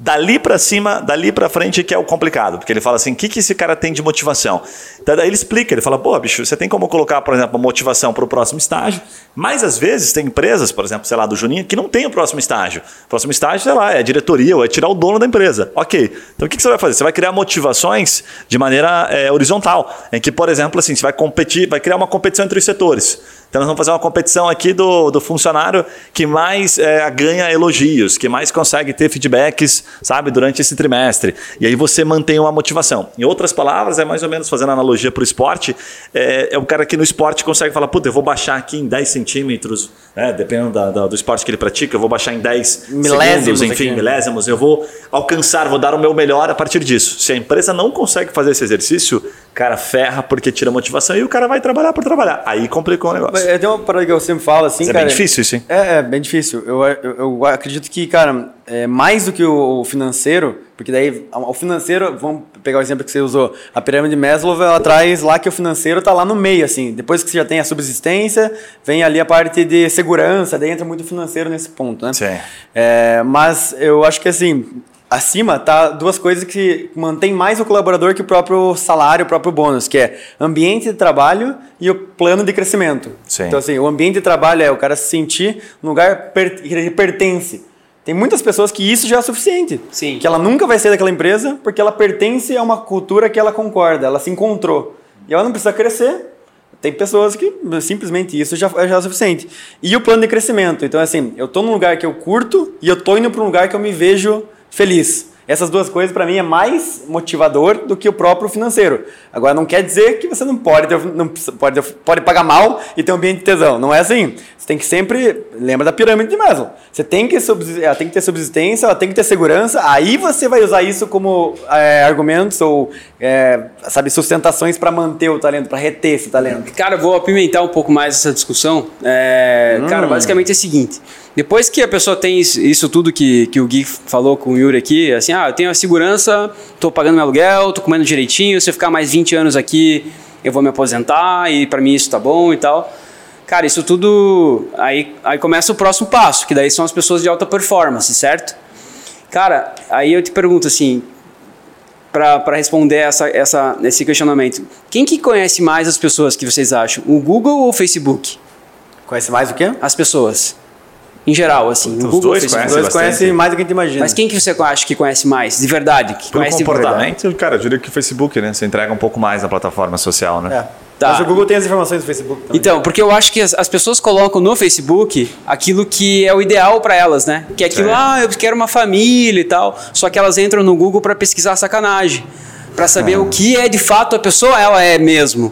Dali para cima, dali para frente que é o complicado, porque ele fala assim, o que, que esse cara tem de motivação? Então, daí ele explica, ele fala, pô, bicho, você tem como colocar, por exemplo, motivação para o próximo estágio, mas às vezes tem empresas, por exemplo, sei lá, do Juninho, que não tem o próximo estágio. O próximo estágio, sei lá, é a diretoria ou é tirar o dono da empresa. Ok, então o que, que você vai fazer? Você vai criar motivações de maneira é, horizontal, em que, por exemplo, assim, você vai competir, vai criar uma competição entre os setores. Então nós vamos fazer uma competição aqui do, do funcionário que mais é, ganha elogios, que mais consegue ter feedbacks, sabe, durante esse trimestre. E aí você mantém uma motivação. Em outras palavras, é mais ou menos fazendo analogia para o esporte, é, é o cara que no esporte consegue falar, puta, eu vou baixar aqui em 10 centímetros, né, dependendo da, da, do esporte que ele pratica, eu vou baixar em 10 milésimos, segundos, enfim, aqui. milésimos, eu vou alcançar, vou dar o meu melhor a partir disso. Se a empresa não consegue fazer esse exercício, cara ferra porque tira motivação e o cara vai trabalhar por trabalhar. Aí complicou o negócio. É, tem uma parada que eu sempre falo assim, Isso cara. É bem difícil isso, hein? É, é bem difícil. Eu, eu, eu, acredito que, cara, é mais do que o financeiro, porque daí o financeiro, vamos pegar o exemplo que você usou, a pirâmide de Maslow, ela traz lá que o financeiro está lá no meio, assim. Depois que você já tem a subsistência, vem ali a parte de segurança, daí entra muito financeiro nesse ponto, né? Sim. É, mas eu acho que, assim, acima tá duas coisas que mantém mais o colaborador que o próprio salário, o próprio bônus, que é ambiente de trabalho e o plano de crescimento. Sim. Então assim, o ambiente de trabalho é o cara se sentir no lugar que ele pertence. Tem muitas pessoas que isso já é suficiente. Sim. Que ela nunca vai sair daquela empresa porque ela pertence a uma cultura que ela concorda, ela se encontrou. E ela não precisa crescer. Tem pessoas que simplesmente isso já, já é suficiente. E o plano de crescimento. Então, assim, eu tô num lugar que eu curto e eu tô indo para um lugar que eu me vejo feliz. Essas duas coisas, para mim, é mais motivador do que o próprio financeiro. Agora, não quer dizer que você não pode, ter, não pode, pode pagar mal e ter um ambiente de tesão. Não é assim. Você tem que sempre. Lembra da pirâmide de Maslow. Você tem que, ela tem que ter subsistência, ela tem que ter segurança, aí você vai usar isso como é, argumentos ou, é, sabe, sustentações para manter o talento, para reter esse talento. Cara, vou apimentar um pouco mais essa discussão. É, hum. Cara, basicamente é o seguinte. Depois que a pessoa tem isso, isso, tudo que, que o Gui falou com o Yuri aqui, assim, ah, eu tenho a segurança, tô pagando meu aluguel, tô comendo direitinho, se eu ficar mais 20 anos aqui, eu vou me aposentar e para mim isso tá bom e tal. Cara, isso tudo. Aí, aí começa o próximo passo, que daí são as pessoas de alta performance, certo? Cara, aí eu te pergunto assim, para responder essa, essa, esse questionamento, quem que conhece mais as pessoas que vocês acham? O Google ou o Facebook? Conhece mais o quê? As pessoas. Em geral, assim. Os Google, dois conhecem, dois conhecem mais do que a gente imagina. Mas quem que você acha que conhece mais, de verdade? Que Pelo conhece comportamento, cara, eu diria que o Facebook, né? Você entrega um pouco mais na plataforma social, né? É. Tá. Mas o Google tem as informações do Facebook também. Então, porque eu acho que as, as pessoas colocam no Facebook aquilo que é o ideal para elas, né? Que é aquilo, é. ah, eu quero uma família e tal. Só que elas entram no Google para pesquisar sacanagem. para saber o que é de fato a pessoa ela é mesmo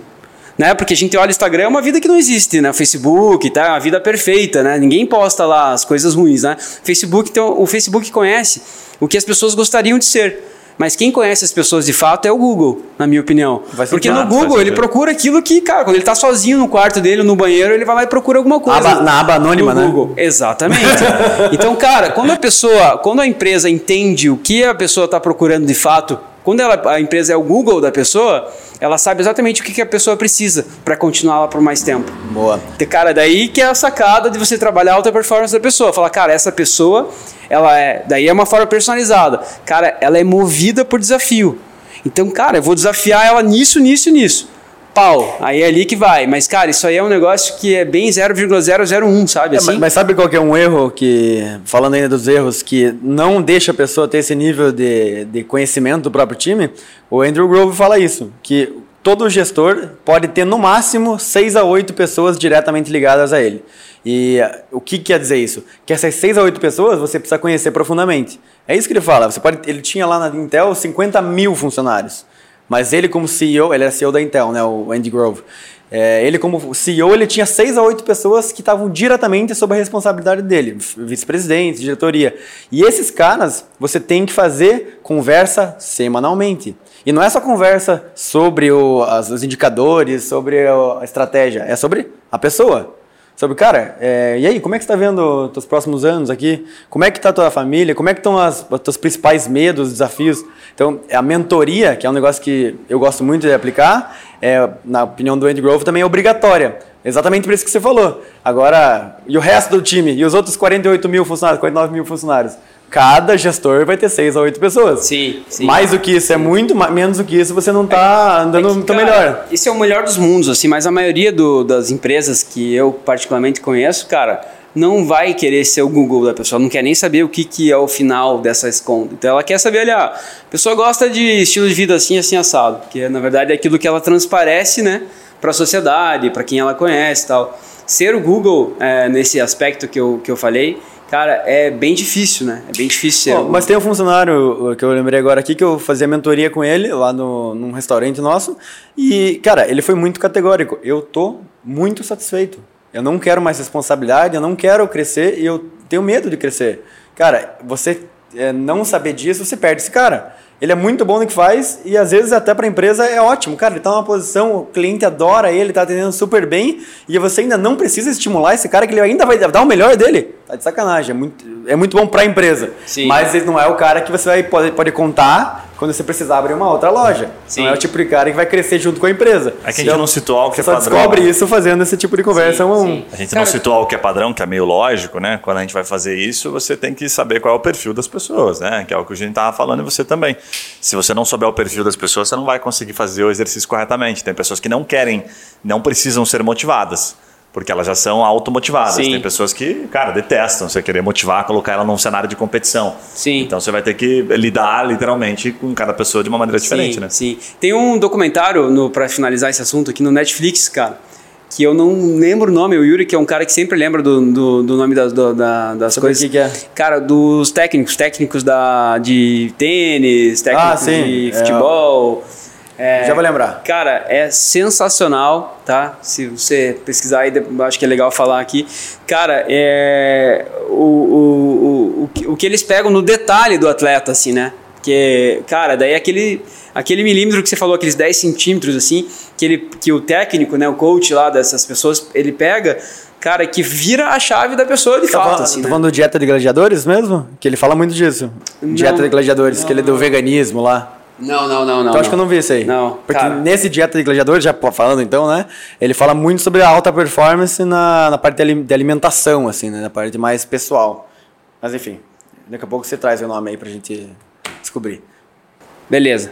né? Porque a gente olha o Instagram é uma vida que não existe, né? O Facebook, tá? Uma vida perfeita, né? Ninguém posta lá as coisas ruins, né? Facebook, então, o Facebook conhece o que as pessoas gostariam de ser. Mas quem conhece as pessoas de fato é o Google, na minha opinião. Porque no Google ele procura aquilo que, cara, quando ele está sozinho no quarto dele, no banheiro, ele vai lá e procura alguma coisa. Aba, na aba anônima, no né? Google. Exatamente. (laughs) então, cara, quando a pessoa, quando a empresa entende o que a pessoa está procurando de fato, quando ela, a empresa é o Google da pessoa, ela sabe exatamente o que, que a pessoa precisa para continuar lá por mais tempo. Boa. Cara, daí que é a sacada de você trabalhar a alta performance da pessoa. Falar, cara, essa pessoa, ela é. Daí é uma forma personalizada. Cara, ela é movida por desafio. Então, cara, eu vou desafiar ela nisso, nisso, nisso pau. Aí é ali que vai. Mas, cara, isso aí é um negócio que é bem 0,001, sabe? Assim? É, mas, mas, sabe qual que é um erro que, falando ainda dos erros, que não deixa a pessoa ter esse nível de, de conhecimento do próprio time? O Andrew Grove fala isso, que todo gestor pode ter no máximo 6 a 8 pessoas diretamente ligadas a ele. E o que quer dizer isso? Que essas 6 a 8 pessoas você precisa conhecer profundamente. É isso que ele fala. Você pode, ele tinha lá na Intel 50 mil funcionários. Mas ele como CEO, ele era CEO da Intel, né, o Andy Grove. É, ele como CEO, ele tinha seis a oito pessoas que estavam diretamente sob a responsabilidade dele, vice-presidente, diretoria. E esses caras, você tem que fazer conversa semanalmente. E não é só conversa sobre o, as, os indicadores, sobre a estratégia, é sobre a pessoa sobre, cara, é, e aí, como é que você está vendo os teus próximos anos aqui? Como é que está a tua família? Como é que estão os teus principais medos, desafios? Então, a mentoria, que é um negócio que eu gosto muito de aplicar, é, na opinião do Andy Grove, também é obrigatória. Exatamente por isso que você falou. Agora, e o resto do time? E os outros 48 mil funcionários, 49 mil funcionários? Cada gestor vai ter seis a oito pessoas. Sim, sim. Mais do que isso é muito, menos do que isso você não está andando muito melhor. Isso é o melhor dos mundos, assim, mas a maioria do, das empresas que eu particularmente conheço, cara, não vai querer ser o Google da pessoa, não quer nem saber o que, que é o final dessa esconda. Então ela quer saber, olha, a pessoa gosta de estilo de vida assim, assim, assado, que na verdade é aquilo que ela transparece, né, para a sociedade, para quem ela conhece tal. Ser o Google é, nesse aspecto que eu, que eu falei, Cara, é bem difícil, né? É bem difícil ser. mas tem um funcionário que eu lembrei agora aqui que eu fazia mentoria com ele lá no, num restaurante nosso. E, cara, ele foi muito categórico. Eu tô muito satisfeito. Eu não quero mais responsabilidade, eu não quero crescer e eu tenho medo de crescer. Cara, você é, não saber disso, você perde esse cara. Ele é muito bom no que faz e às vezes até para a empresa é ótimo. Cara, ele está numa posição, o cliente adora ele, está atendendo super bem e você ainda não precisa estimular esse cara que ele ainda vai dar o melhor dele. Tá de sacanagem. É muito, é muito bom para a empresa. Sim. Mas ele não é o cara que você vai, pode contar quando você precisar abrir uma outra loja. Sim. Não é o tipo de cara que vai crescer junto com a empresa. É que a gente não citou algo que é padrão. Você só descobre isso fazendo esse tipo de conversa sim, um a um. A gente cara, não citou algo que é padrão, que é meio lógico, né? Quando a gente vai fazer isso, você tem que saber qual é o perfil das pessoas, né? Que é o que a gente estava falando e você também. Se você não souber o perfil das pessoas, você não vai conseguir fazer o exercício corretamente. Tem pessoas que não querem, não precisam ser motivadas. Porque elas já são automotivadas. Sim. Tem pessoas que, cara, detestam você querer motivar, colocar ela num cenário de competição. Sim. Então você vai ter que lidar literalmente com cada pessoa de uma maneira diferente, sim, né? Sim. Tem um documentário, no, pra finalizar esse assunto aqui, no Netflix, cara, que eu não lembro o nome, o Yuri, que é um cara que sempre lembra do, do, do nome das, do- da- das coisas. que que é? Cara, dos técnicos, técnicos da, de tênis, técnicos Ah, sim, de é. futebol. É, Já vou lembrar. Cara, é sensacional, tá? Se você pesquisar aí, eu acho que é legal falar aqui. Cara, é o, o, o, o, que- eles pegam no detalhe do atleta, assim, né? Que, cara, daí aquele, aquele milímetro que você falou, aqueles 10 centímetros, assim, que, ele, que o técnico, né, o coach lá dessas pessoas, ele pega, cara, que vira a chave da pessoa de Tá fato, falando, assim, tá né? falando do Dieta de Gladiadores mesmo? Que ele fala muito disso. Dieta de Gladiadores, que ele é do veganismo lá. Não, não, não, não. Então acho que eu não vi isso aí. Não, Porque cara. nesse Dieta de Gladiadores, já falando então, né? Ele fala muito sobre a alta performance na, na parte de ali- de alimentação, assim, né? Na parte mais pessoal. Mas enfim, daqui a pouco você traz o nome aí pra gente descobrir. Beleza.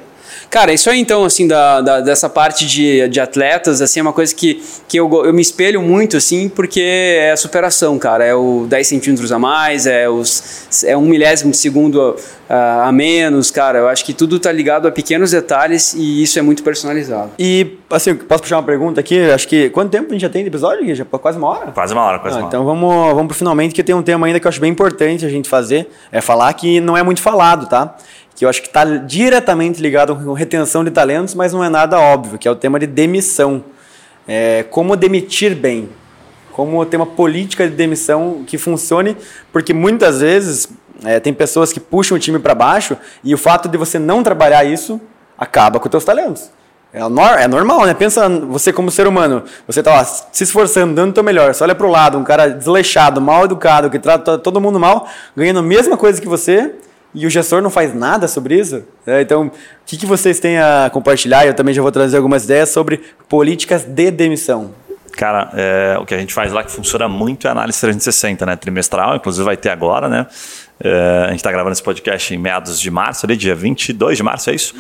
Cara, isso aí então, assim, da, da- dessa parte de, de atletas, assim, é uma coisa que, que eu, eu me espelho muito, assim, porque é a superação, cara. É o 10 centímetros a mais, é, os, é um milésimo de segundo a, a menos, cara. Eu acho que tudo tá ligado a pequenos detalhes e isso é muito personalizado. E, assim, posso puxar uma pergunta aqui? Acho que. Quanto tempo a gente já tem de episódio? Já quase uma hora? Quase uma hora, quase Ah, uma hora. então vamos, vamos pro finalmente, que tem um tema ainda que eu acho bem importante a gente fazer, é falar que não é muito falado, tá? Que eu acho que está diretamente ligado com retenção de talentos, mas não é nada óbvio, que é o tema de demissão. É, como demitir bem. Como ter uma política de demissão que funcione, porque muitas vezes é, tem pessoas que puxam o time para baixo e o fato de você não trabalhar isso acaba com os teus talentos. É, é normal, né? Pensa você como ser humano, você tá lá se esforçando, dando o teu melhor, você olha pro lado, um cara desleixado, mal educado, que trata todo mundo mal, ganhando a mesma coisa que você, e o gestor não faz nada sobre isso. É, então, o que, que vocês têm a compartilhar? Eu também já vou trazer algumas ideias sobre políticas de demissão. Cara, é, o que a gente faz lá que funciona muito é a análise 360, né? Trimestral, inclusive vai ter agora, né? É, a gente está gravando esse podcast em meados de março, ali, dia 22 de março, é isso?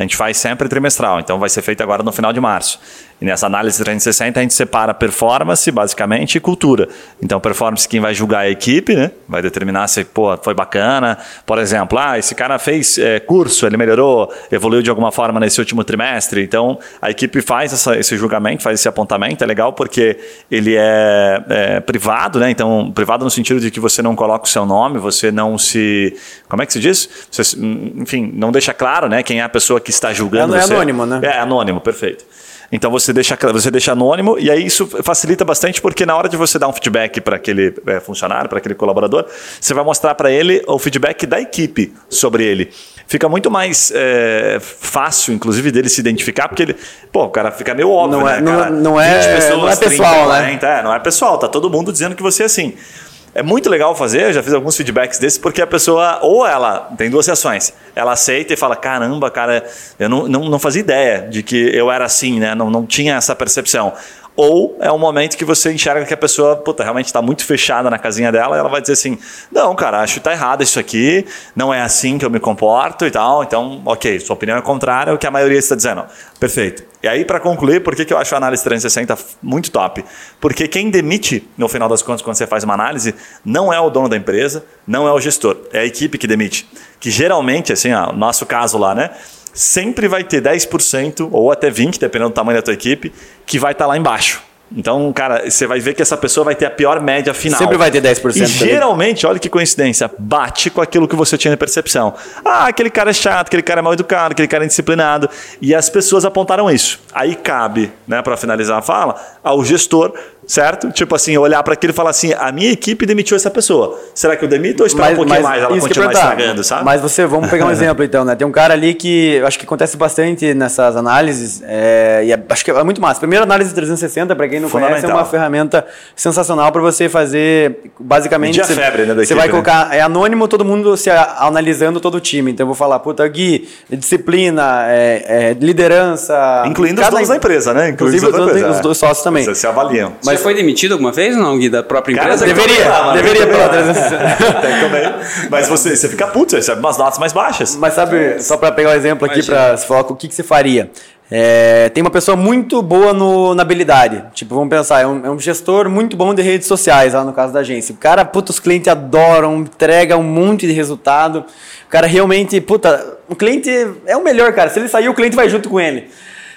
A gente faz sempre trimestral, então vai ser feito agora no final de março. E nessa análise 360 a gente separa performance, basicamente, e cultura. Então, performance, quem vai julgar é a equipe, né? Vai determinar se, pô, foi bacana. Por exemplo, ah, esse cara fez é, curso, ele melhorou, evoluiu de alguma forma nesse último trimestre. Então, a equipe faz essa- esse julgamento, faz esse apontamento. É legal porque ele é, é privado, né? Então, privado no sentido de que você não coloca o seu nome, você não se. Como é que se diz? Você, enfim, não deixa claro, né? Quem é a pessoa que está julgando É- é anônimo, né? É anônimo, perfeito. Então você deixa, você deixa anônimo e aí isso facilita bastante porque na hora de você dar um feedback para aquele é, funcionário, para aquele colaborador, você vai mostrar para ele o feedback da equipe sobre ele. Fica muito mais é, fácil, inclusive, dele se identificar, porque ele. Pô, o cara fica meio óbvio, Não né? é- não- cara? não é- 20 pessoas, não é 30, pessoal, né? 40, é, não é pessoal, tá todo mundo dizendo que você é assim. É muito legal fazer, eu já fiz alguns feedbacks desses, porque a pessoa, ou ela, tem duas reações, ela aceita e fala, caramba, cara, eu não, não, não fazia ideia de que eu era assim, né? Não, não tinha essa percepção. Ou é um momento que você enxerga que a pessoa, puta, realmente está muito fechada na casinha dela, e ela vai dizer assim, não, cara, acho que tá errado isso aqui, não é assim que eu me comporto e tal, então, ok, sua opinião é contrária ao que a maioria está dizendo. Perfeito. E aí, para concluir, por que, que eu acho a análise 360 muito top? Porque quem demite, no final das contas, quando você faz uma análise, não é o dono da empresa, não é o gestor, é a equipe que demite. Que geralmente, assim, o nosso caso lá, né? Sempre vai ter 10% ou até 20%, dependendo do tamanho da tua equipe, que vai estar lá embaixo. Então, cara, você vai ver que essa pessoa vai ter a pior média final. Sempre vai ter 10% E geralmente, olha que coincidência, bate com aquilo que você tinha de percepção. Ah, aquele cara é chato, aquele cara é mal educado, aquele cara é indisciplinado. E as pessoas apontaram isso. Aí cabe, né, para finalizar a fala, ao gestor, certo? Tipo assim, olhar para aquilo e falar assim: a minha equipe demitiu essa pessoa. Será que eu demito ou esperar um pouquinho mais ela continuar estragando, sabe? Mas você, vamos pegar um (laughs) exemplo então, né? Tem um cara ali que eu acho que acontece bastante nessas análises, é, e é- acho que é muito massa. Primeiro, análise 360, para quem não conhece, é uma ferramenta sensacional para você fazer, basicamente... Medir a você, febre, né, da Você equipe, vai né? colocar, é anônimo todo mundo se analisando todo o time. Então eu vou falar, puta, Gui, disciplina, é, é, liderança... Incluindo os cada- donos da empresa, né? Incluindo Inclusive os donos da os, empresa, os é. dois sócios também. Vocês se avaliam. Mas foi demitido alguma vez ou não, Gui, da própria Cara, empresa? Deveria, tomar, mano, deveria pela tomar. 360. Tem também. Mas você, você fica puto, você recebe umas notas mais baixas. Mas sabe, só para pegar o exemplo aqui para você falar o que, que você faria. É, tem uma pessoa muito boa no, na habilidade. Tipo, vamos pensar, é um, é um, gestor muito bom de redes sociais, lá no caso da agência. O cara, puta, os clientes adoram, entrega um monte de resultado. O cara realmente, puta, o cliente é o melhor, cara. Se ele sair, o cliente vai junto com ele.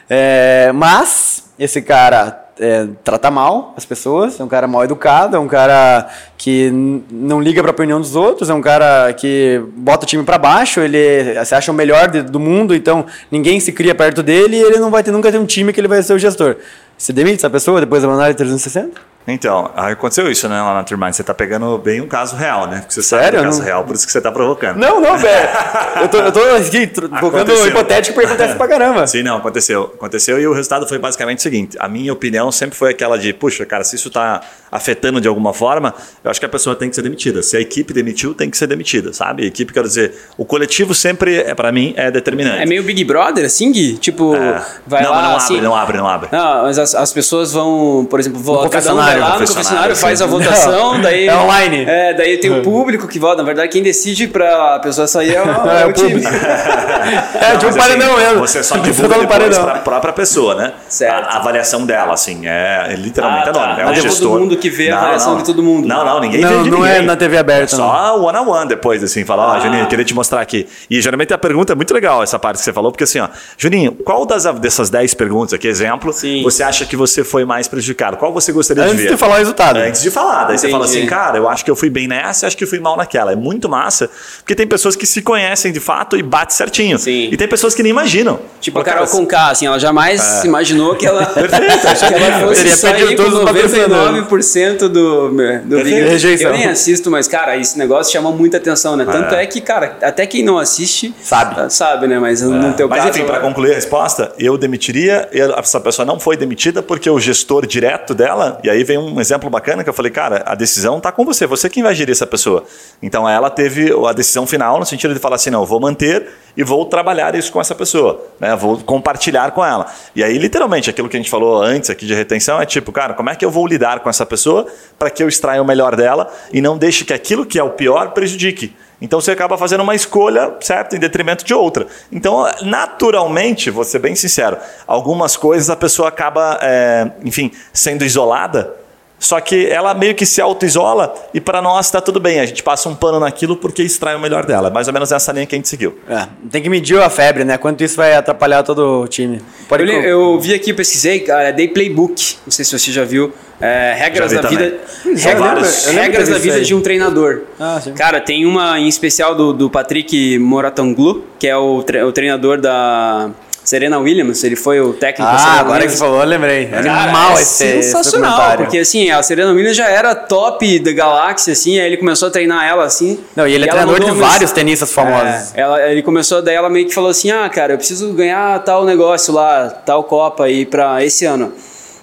É, mas, esse cara é, trata mal as pessoas, é um cara mal educado, é um cara que não liga para a opinião dos outros, é um cara que bota o time para baixo, ele se acha o melhor de, do mundo, então ninguém se cria perto dele e ele não vai ter, nunca ter um time que ele vai ser o gestor. Você demite essa pessoa depois da mandada de 360? Então, aconteceu isso, né, lá na Turmine. Você tá pegando bem um caso real, né? Porque você Sério? sabe do caso não... real, por isso que você tá provocando. Não, não, velho. (laughs) eu tô, eu tô aqui provocando hipotético porque acontece pra caramba. Sim, não, aconteceu. Aconteceu e o resultado foi basicamente o seguinte. A minha opinião sempre foi aquela de, puxa, cara, se isso tá afetando de alguma forma, eu acho que a pessoa tem que ser demitida. Se a equipe demitiu, tem que ser demitida, sabe? A equipe, quero dizer, o coletivo sempre, é para mim, é determinante. É meio Big Brother, assim, Gui? Tipo, é. vai não, lá... Não, não assim... abre, não abre, não abre. Não, mas as, as pessoas vão, por exemplo, vão, cada um vai lá no confessionário, faz a votação, (laughs) daí... É online. É, daí tem o público que vota. Na verdade, quem decide pra pessoa sair é o, (laughs) é, é o time. (laughs) é, de um paredão assim, mesmo. Você só divulga depois pra própria pessoa, né? Certo. A, a avaliação dela, assim, é literalmente ah, tá. anônimo. É um gestor. todo mundo que vê a avaliação de todo mundo. Não, não, ninguém não, não é ninguém. é na TV aberta. É só one on one depois, assim, falar, ó, ah. oh, Juninho, queria te mostrar aqui. E geralmente a pergunta é muito legal, essa parte que você falou, porque assim, ó, Juninho, qual das, dessas 10 perguntas aqui, exemplo, Sim. você acha que você foi mais prejudicado? Qual você gostaria Antes de ver? Antes de falar o resultado. Antes de falar. Daí Entendi. você fala assim, cara, eu acho que eu fui bem nessa, acho que eu fui mal naquela. É muito massa, porque tem pessoas que se conhecem de fato e bate certinho. Sim. E tem pessoas que nem imaginam. Tipo a Carol com K, assim, ela jamais é. imaginou que ela, (laughs) (laughs) Perfeito, que ela fosse sair com 99% do, do Rejeição. Eu nem assisto, mas, cara, esse negócio chama muita atenção, né? Tanto é. é que, cara, até quem não assiste sabe, sabe né? Mas é. no teu mas, caso. Mas enfim, para concluir a resposta, eu demitiria, essa pessoa não foi demitida porque o gestor direto dela, e aí vem um exemplo bacana que eu falei, cara, a decisão tá com você, você quem vai gerir essa pessoa. Então ela teve a decisão final no sentido de falar assim, não, vou manter e vou trabalhar isso com essa pessoa, né? Vou compartilhar com ela. E aí, literalmente, aquilo que a gente falou antes aqui de retenção é tipo, cara, como é que eu vou lidar com essa pessoa para que eu extraia o melhor dela e não deixe que aquilo que é o pior prejudique. Então você acaba fazendo uma escolha, certo, em detrimento de outra. Então, naturalmente, vou ser bem sincero, algumas coisas a pessoa acaba, é, enfim, sendo isolada só que ela meio que se auto-isola e para nós está tudo bem. A gente passa um pano naquilo porque extrai o melhor dela. Mais ou menos essa linha que a gente seguiu. É, tem que medir a febre, né? Quanto isso vai atrapalhar todo o time. Pode eu, eu vi aqui, pesquisei, cara, Day Playbook. Não sei se você já viu. É, regras da também. vida. Regras, regras da vida de um treinador. Ah, cara, tem uma em especial do, do Patrick Moratanglu, que é o, tre o treinador da Serena Williams, ele foi o técnico ah, agora Williams. que falou, eu lembrei. É Animal é esse Sensacional, porque assim, a Serena Williams já era top da galáxia, assim, aí ele começou a treinar ela, assim. Não, e ele é treinador de vários tenistas famosos. É, ela, ele começou, daí ela meio que falou assim, ah, cara, eu preciso ganhar tal negócio lá, tal Copa aí pra esse ano.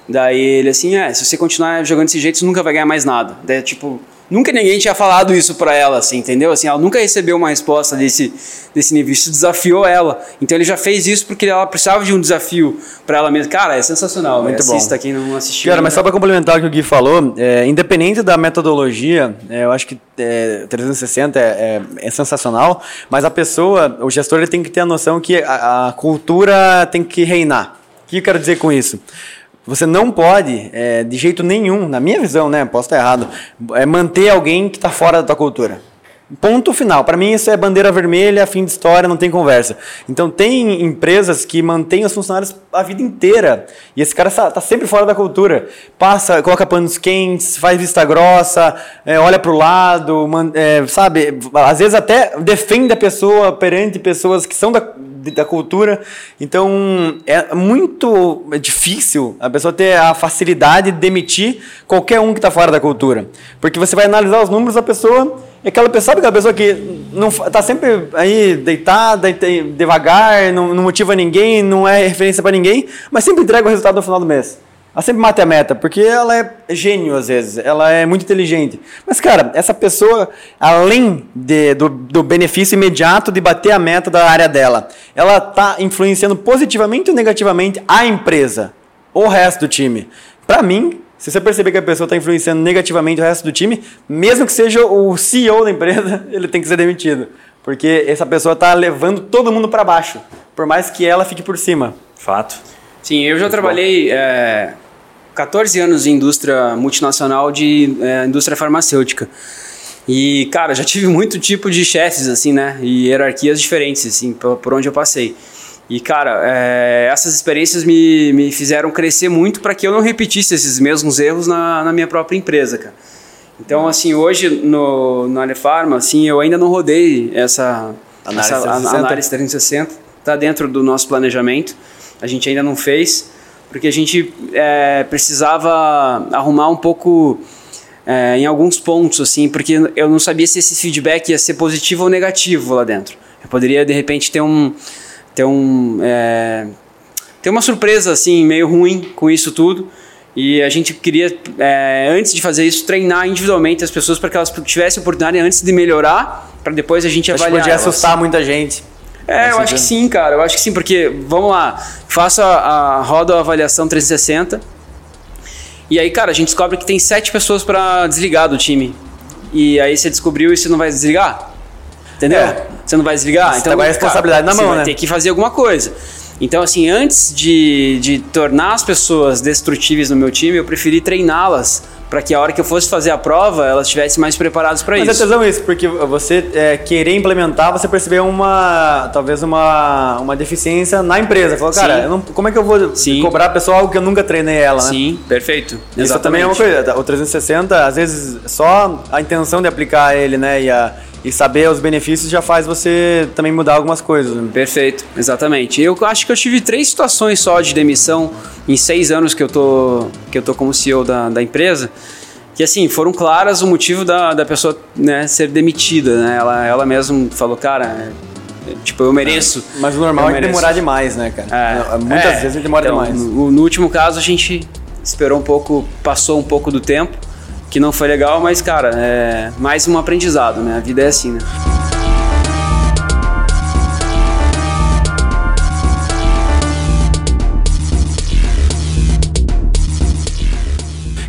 Daí ele assim, é, se você continuar jogando desse jeito, você nunca vai ganhar mais nada. Daí, tipo, Nunca ninguém tinha falado isso para ela, assim, entendeu? Assim, ela nunca recebeu uma resposta desse, desse nível. Isso desafiou ela. Então ele já fez isso porque ela precisava de um desafio para ela mesma. Cara, é sensacional. Muito bom. Assista quem não assistiu. Cara, mas só para complementar o que o Gui falou, é, independente da metodologia, é, eu acho que é, 360 é, é, é, sensacional, mas a pessoa, o gestor, ele tem que ter a noção que a, a cultura tem que reinar. O que eu quero dizer com isso? Você não pode, é, de jeito nenhum, na minha visão, né? Posso estar errado, é manter alguém que está fora da tua cultura. Ponto final. Para mim isso é bandeira vermelha, fim de história, não tem conversa. Então tem empresas que mantêm os funcionários a vida inteira e esse cara está tá sempre fora da cultura. Passa, coloca panos quentes, faz vista grossa, é, olha para o lado, é, sabe? Às vezes até defende a pessoa perante pessoas que são da, da cultura. Então é muito difícil a pessoa ter a facilidade de demitir qualquer um que está fora da cultura, porque você vai analisar os números da pessoa é aquela pessoa, sabe aquela pessoa que não está sempre aí deitada, devagar, não, não, motiva ninguém, não é referência para ninguém, mas sempre entrega o resultado no final do mês. Ela sempre mata a meta, porque ela é gênio às vezes, ela é muito inteligente. Mas, cara, essa pessoa, além de, do, do benefício imediato de bater a meta da área dela, ela está influenciando positivamente ou negativamente a empresa, o resto do time. Para mim, se você perceber que a pessoa está influenciando negativamente o resto do time, mesmo que seja o CEO da empresa, (laughs) ele tem que ser demitido. Porque essa pessoa está levando todo mundo para baixo, por mais que ela fique por cima. Fato. Sim, eu já trabalhei é, 14 anos em indústria multinacional de é, indústria farmacêutica. E, cara, já tive muito tipo de chefes, assim, né? E hierarquias diferentes, assim, por, por onde eu passei. E, cara, é, essas experiências me, me fizeram crescer muito para que eu não repetisse esses mesmos erros na, na minha própria empresa, cara. Então, assim, hoje no, no Alefarma, assim, eu ainda não rodei essa Análise essa, 360. análise 360. Está dentro do nosso planejamento. A gente ainda não fez, porque a gente é, precisava arrumar um pouco é, em alguns pontos, assim, porque eu não sabia se esse feedback ia ser positivo ou negativo lá dentro. Eu poderia, de repente, ter um... Ter um é, ter uma surpresa, assim, meio ruim com isso tudo. E a gente queria, é, antes de fazer isso, treinar individualmente as pessoas para que elas tivessem oportunidade antes de melhorar, para depois a gente Acho que avaliar. podia elas. assustar muita gente. É, eu acho que sim, cara. Eu acho que sim, porque, vamos lá, faça a, a roda a avaliação 360. E aí, cara, a gente descobre que tem sete pessoas para desligar do time. E aí você descobriu e você não vai desligar? Entendeu? É. Você não vai desligar? Você tá com a responsabilidade na você mão, vai né? ter que fazer alguma coisa. Então, assim, antes de, de tornar as pessoas destrutíveis no meu time, eu preferi treiná-las para que a hora que eu fosse fazer a prova, elas estivessem mais preparadas para Mas é isso. tesão isso, porque você é, querer implementar, você percebeu uma, talvez uma, uma deficiência na empresa. Falou, cara, não- como é que eu vou Sim. cobrar a pessoa algo que eu nunca treinei ela, né? Sim, perfeito. Isso também é uma Exatamente. coisa. O 360, às vezes, só a intenção de aplicar ele, né, e, a- e saber os benefícios já faz você também mudar algumas coisas. né? Perfeito, exatamente. Eu acho que eu tive três situações só de demissão em seis anos que eu tô, que eu tô como CEO da, da empresa. Que assim, foram claras o motivo da, da pessoa né, ser demitida. Né? Ela, ela mesma falou, cara, é, tipo, eu mereço. Mas o normal é demorar demais, né, cara? É, Muitas é. vezes demora Então, demais. No, no último caso, a gente esperou um pouco, passou um pouco do tempo, que não foi legal, mas, cara, é mais um aprendizado, né? A vida é assim, né?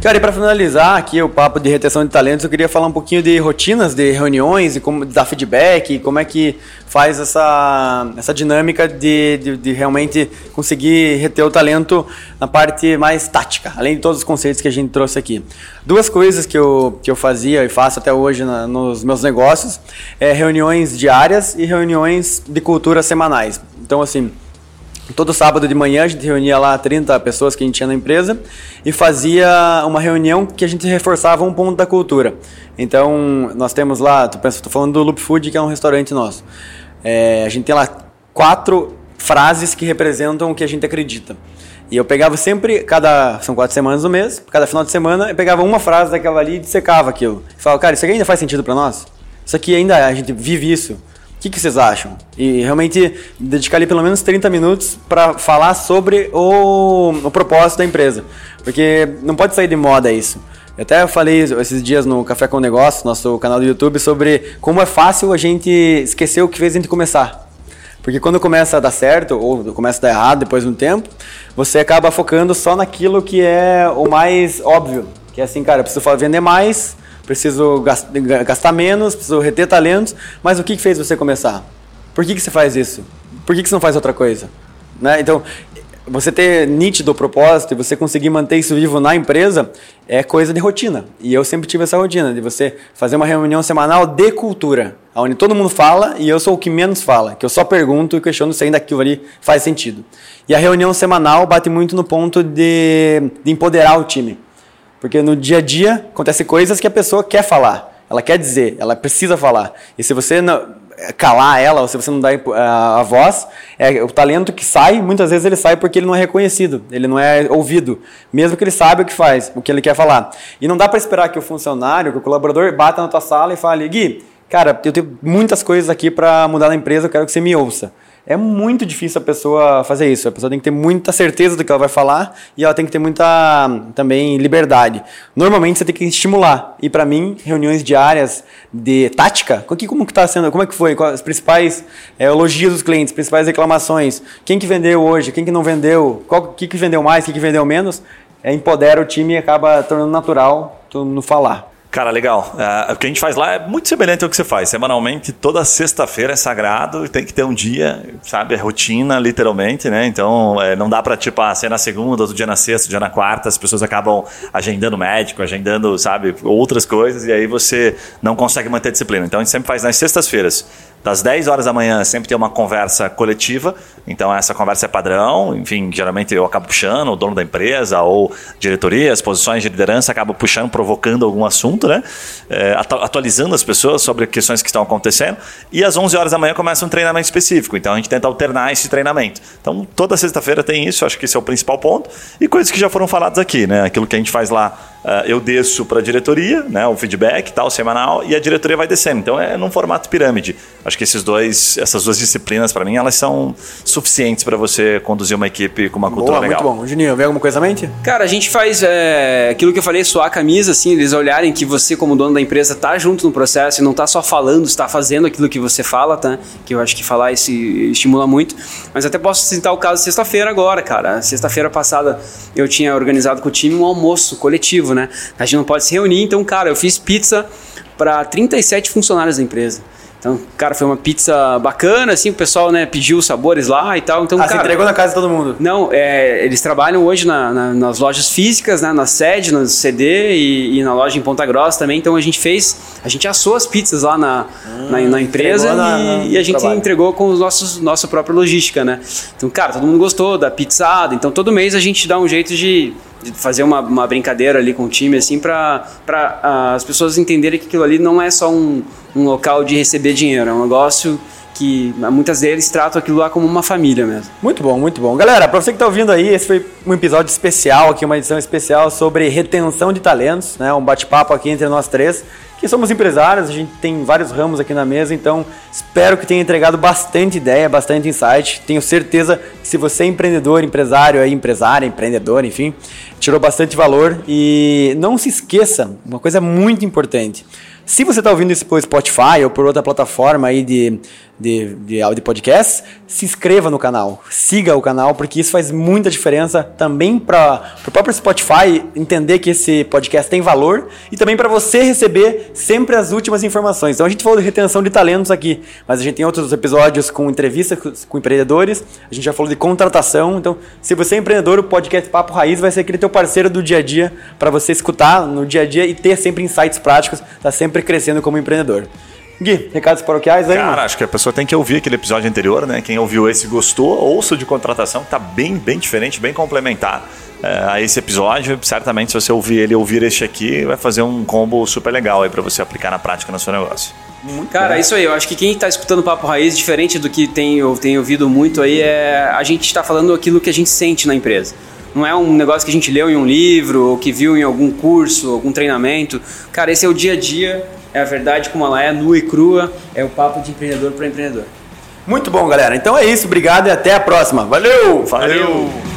Cara, e para finalizar aqui o papo de retenção de talentos, eu queria falar um pouquinho de rotinas de reuniões e como dar feedback, como é que faz essa, essa dinâmica de, de, de realmente conseguir reter o talento na parte mais tática, além de todos os conceitos que a gente trouxe aqui. Duas coisas que eu, que eu fazia e faço até hoje na- nos meus negócios é reuniões diárias e reuniões de cultura semanais. Então, assim, Todo sábado de manhã a gente reunia lá 30 pessoas que a gente tinha na empresa e fazia uma reunião que a gente reforçava um ponto da cultura. Então, nós temos lá, estou falando do Loop Food, que é um restaurante nosso. É, a gente tem lá quatro frases que representam o que a gente acredita. E eu pegava sempre, cada. São quatro semanas no mês, cada final de semana, eu pegava uma frase daquela ali e dissecava aquilo. E falava, cara, isso aqui ainda faz sentido para nós? Isso aqui ainda a gente vive isso? O que, que vocês acham? E realmente dedicar ali pelo menos 30 minutos para falar sobre o, o propósito da empresa. Porque não pode sair de moda isso. Eu até falei esses dias no Café com Negócio, nosso canal do YouTube, sobre como é fácil a gente esquecer o que fez a gente começar. Porque quando começa a dar certo, ou começa a dar errado depois de um tempo, você acaba focando só naquilo que é o mais óbvio. Que é assim, cara, eu preciso vender mais, preciso gas- ga- gastar menos, preciso reter talentos, mas o que, que fez você começar? Por que, que você faz isso? Por que, que você não faz outra coisa? Né? Então, você ter nítido o propósito e você conseguir manter isso vivo na empresa é coisa de rotina. E eu sempre tive essa rotina de você fazer uma reunião semanal de cultura, onde todo mundo fala e eu sou o que menos fala, que eu só pergunto e questiono se ainda aquilo ali faz sentido. E a reunião semanal bate muito no ponto de, de empoderar o time. Porque no dia a dia acontecem coisas que a pessoa quer falar, ela quer dizer, ela precisa falar. E se você não calar ela, ou se você não dá a, a voz, é o talento que sai, muitas vezes ele sai porque ele não é reconhecido, ele não é ouvido, mesmo que ele saiba o que faz, o que ele quer falar. E não dá para esperar que o funcionário, que o colaborador bata na tua sala e fale: "Gui, cara, eu tenho muitas coisas aqui para mudar na empresa, eu quero que você me ouça". É muito difícil a pessoa fazer isso. A pessoa tem que ter muita certeza do que ela vai falar e ela tem que ter muita também liberdade. Normalmente você tem que estimular. E para mim, reuniões diárias de tática, como que tá sendo, como é que foi, os principais é, elogios dos clientes, principais reclamações, quem que vendeu hoje, quem que não vendeu, qual que que vendeu mais, quem que vendeu menos, é, empodera o time e acaba tornando natural todo mundo falar. Cara, legal. Uh, o que a gente faz lá é muito semelhante ao que você faz. Semanalmente, toda sexta-feira é sagrado, tem que ter um dia, sabe? É rotina, literalmente, né? Então, é, não dá pra, tipo, ah, ser na segunda, outro dia na sexta, dia na quarta, as pessoas acabam agendando médico, agendando, sabe, outras coisas, e aí você não consegue manter disciplina. Então, a gente sempre faz nas sextas-feiras das 10 horas da manhã sempre tem uma conversa coletiva, então essa conversa é padrão, enfim, geralmente eu acabo puxando, o dono da empresa ou diretoria, as posições de liderança acabam puxando, provocando algum assunto, né? É, atualizando as pessoas sobre questões que estão acontecendo, e às 11 horas da manhã começa um treinamento específico, então a gente tenta alternar esse treinamento. Então toda sexta-feira tem isso, acho que esse é o principal ponto, e coisas que já foram faladas aqui, né? Aquilo que a gente faz lá Uh, eu desço para a diretoria, né, o feedback tal, semanal, e a diretoria vai descendo. Então é num formato pirâmide. Acho que esses dois, essas duas disciplinas, para mim, elas são suficientes para você conduzir uma equipe com uma cultura Boa, legal. Muito bom. Juninho, vem alguma coisa à mente? Cara, a gente faz é, aquilo que eu falei, suar a camisa, assim, eles olharem que você, como dono da empresa, tá junto no processo e não tá só falando, está fazendo aquilo que você fala, tá? Que eu acho que falar isso estimula muito. Mas até posso citar o caso sexta-feira agora, cara. Sexta-feira passada eu tinha organizado com o time um almoço coletivo né? A gente não pode se reunir, então, cara, eu fiz pizza para 37 funcionários da empresa. Então, cara, foi uma pizza bacana, assim, o pessoal, né, pediu os sabores lá e tal. Então, ah, cara, você entregou na casa de todo mundo? Não, é, eles trabalham hoje na, na, nas lojas físicas, né, na sede, no CD e, e, na loja em Ponta Grossa também. Então, a gente fez, a gente assou as pizzas lá na, hum, na, na, empresa na, e, e, a gente trabalho. entregou com os nossos, nossa própria logística, né. Então, cara, todo mundo gostou da pizzada. Então, todo mês a gente dá um jeito de de fazer uma, uma brincadeira ali com o time, assim, para uh, as pessoas entenderem que aquilo ali não é só um, um local de receber dinheiro, é um negócio que muitas deles tratam aquilo lá como uma família mesmo. Muito bom, muito bom. Galera, para você que está ouvindo aí, esse foi um episódio especial aqui, uma edição especial sobre retenção de talentos, né? Um bate-papo aqui entre nós três que somos empresários, a gente tem vários ramos aqui na mesa, então espero que tenha entregado bastante ideia, bastante insight. Tenho certeza que se você é empreendedor, empresário, aí, empresária, empreendedor, enfim, tirou bastante valor. E não se esqueça, uma coisa muito importante. Se você está ouvindo isso por Spotify ou por outra plataforma aí de, de, de áudio podcast, se inscreva no canal, siga o canal, porque isso faz muita diferença também para o próprio Spotify entender que esse podcast tem valor e também para você receber sempre as últimas informações. Então a gente falou de retenção de talentos aqui, mas a gente tem outros episódios com entrevistas com empreendedores, a gente já falou de contratação. Então, se você é empreendedor, o podcast Papo Raiz vai ser aquele teu parceiro do dia a dia para você escutar no dia a dia e ter sempre insights práticos, tá sempre crescendo como empreendedor. Gui, recados paroquiais aí? Cara, mano? acho que a pessoa tem que ouvir aquele episódio anterior, né? Quem ouviu esse gostou, ouça de contratação, que tá bem, bem diferente, bem complementar é, a esse episódio. Certamente, se você ouvir ele ouvir este aqui, vai fazer um combo super legal aí para você aplicar na prática no seu negócio. Muito Cara, bom. isso aí. Eu acho que quem está escutando Papo Raiz, diferente do que tem, eu tenho ouvido muito aí, é a gente está falando aquilo que a gente sente na empresa. Não é um negócio que a gente leu em um livro ou que viu em algum curso, algum treinamento. Cara, esse é o dia a dia é a verdade como ela é, nua e crua, é o papo de empreendedor para empreendedor. Muito bom, galera. Então é isso, obrigado e até a próxima. Valeu! Valeu. Valeu.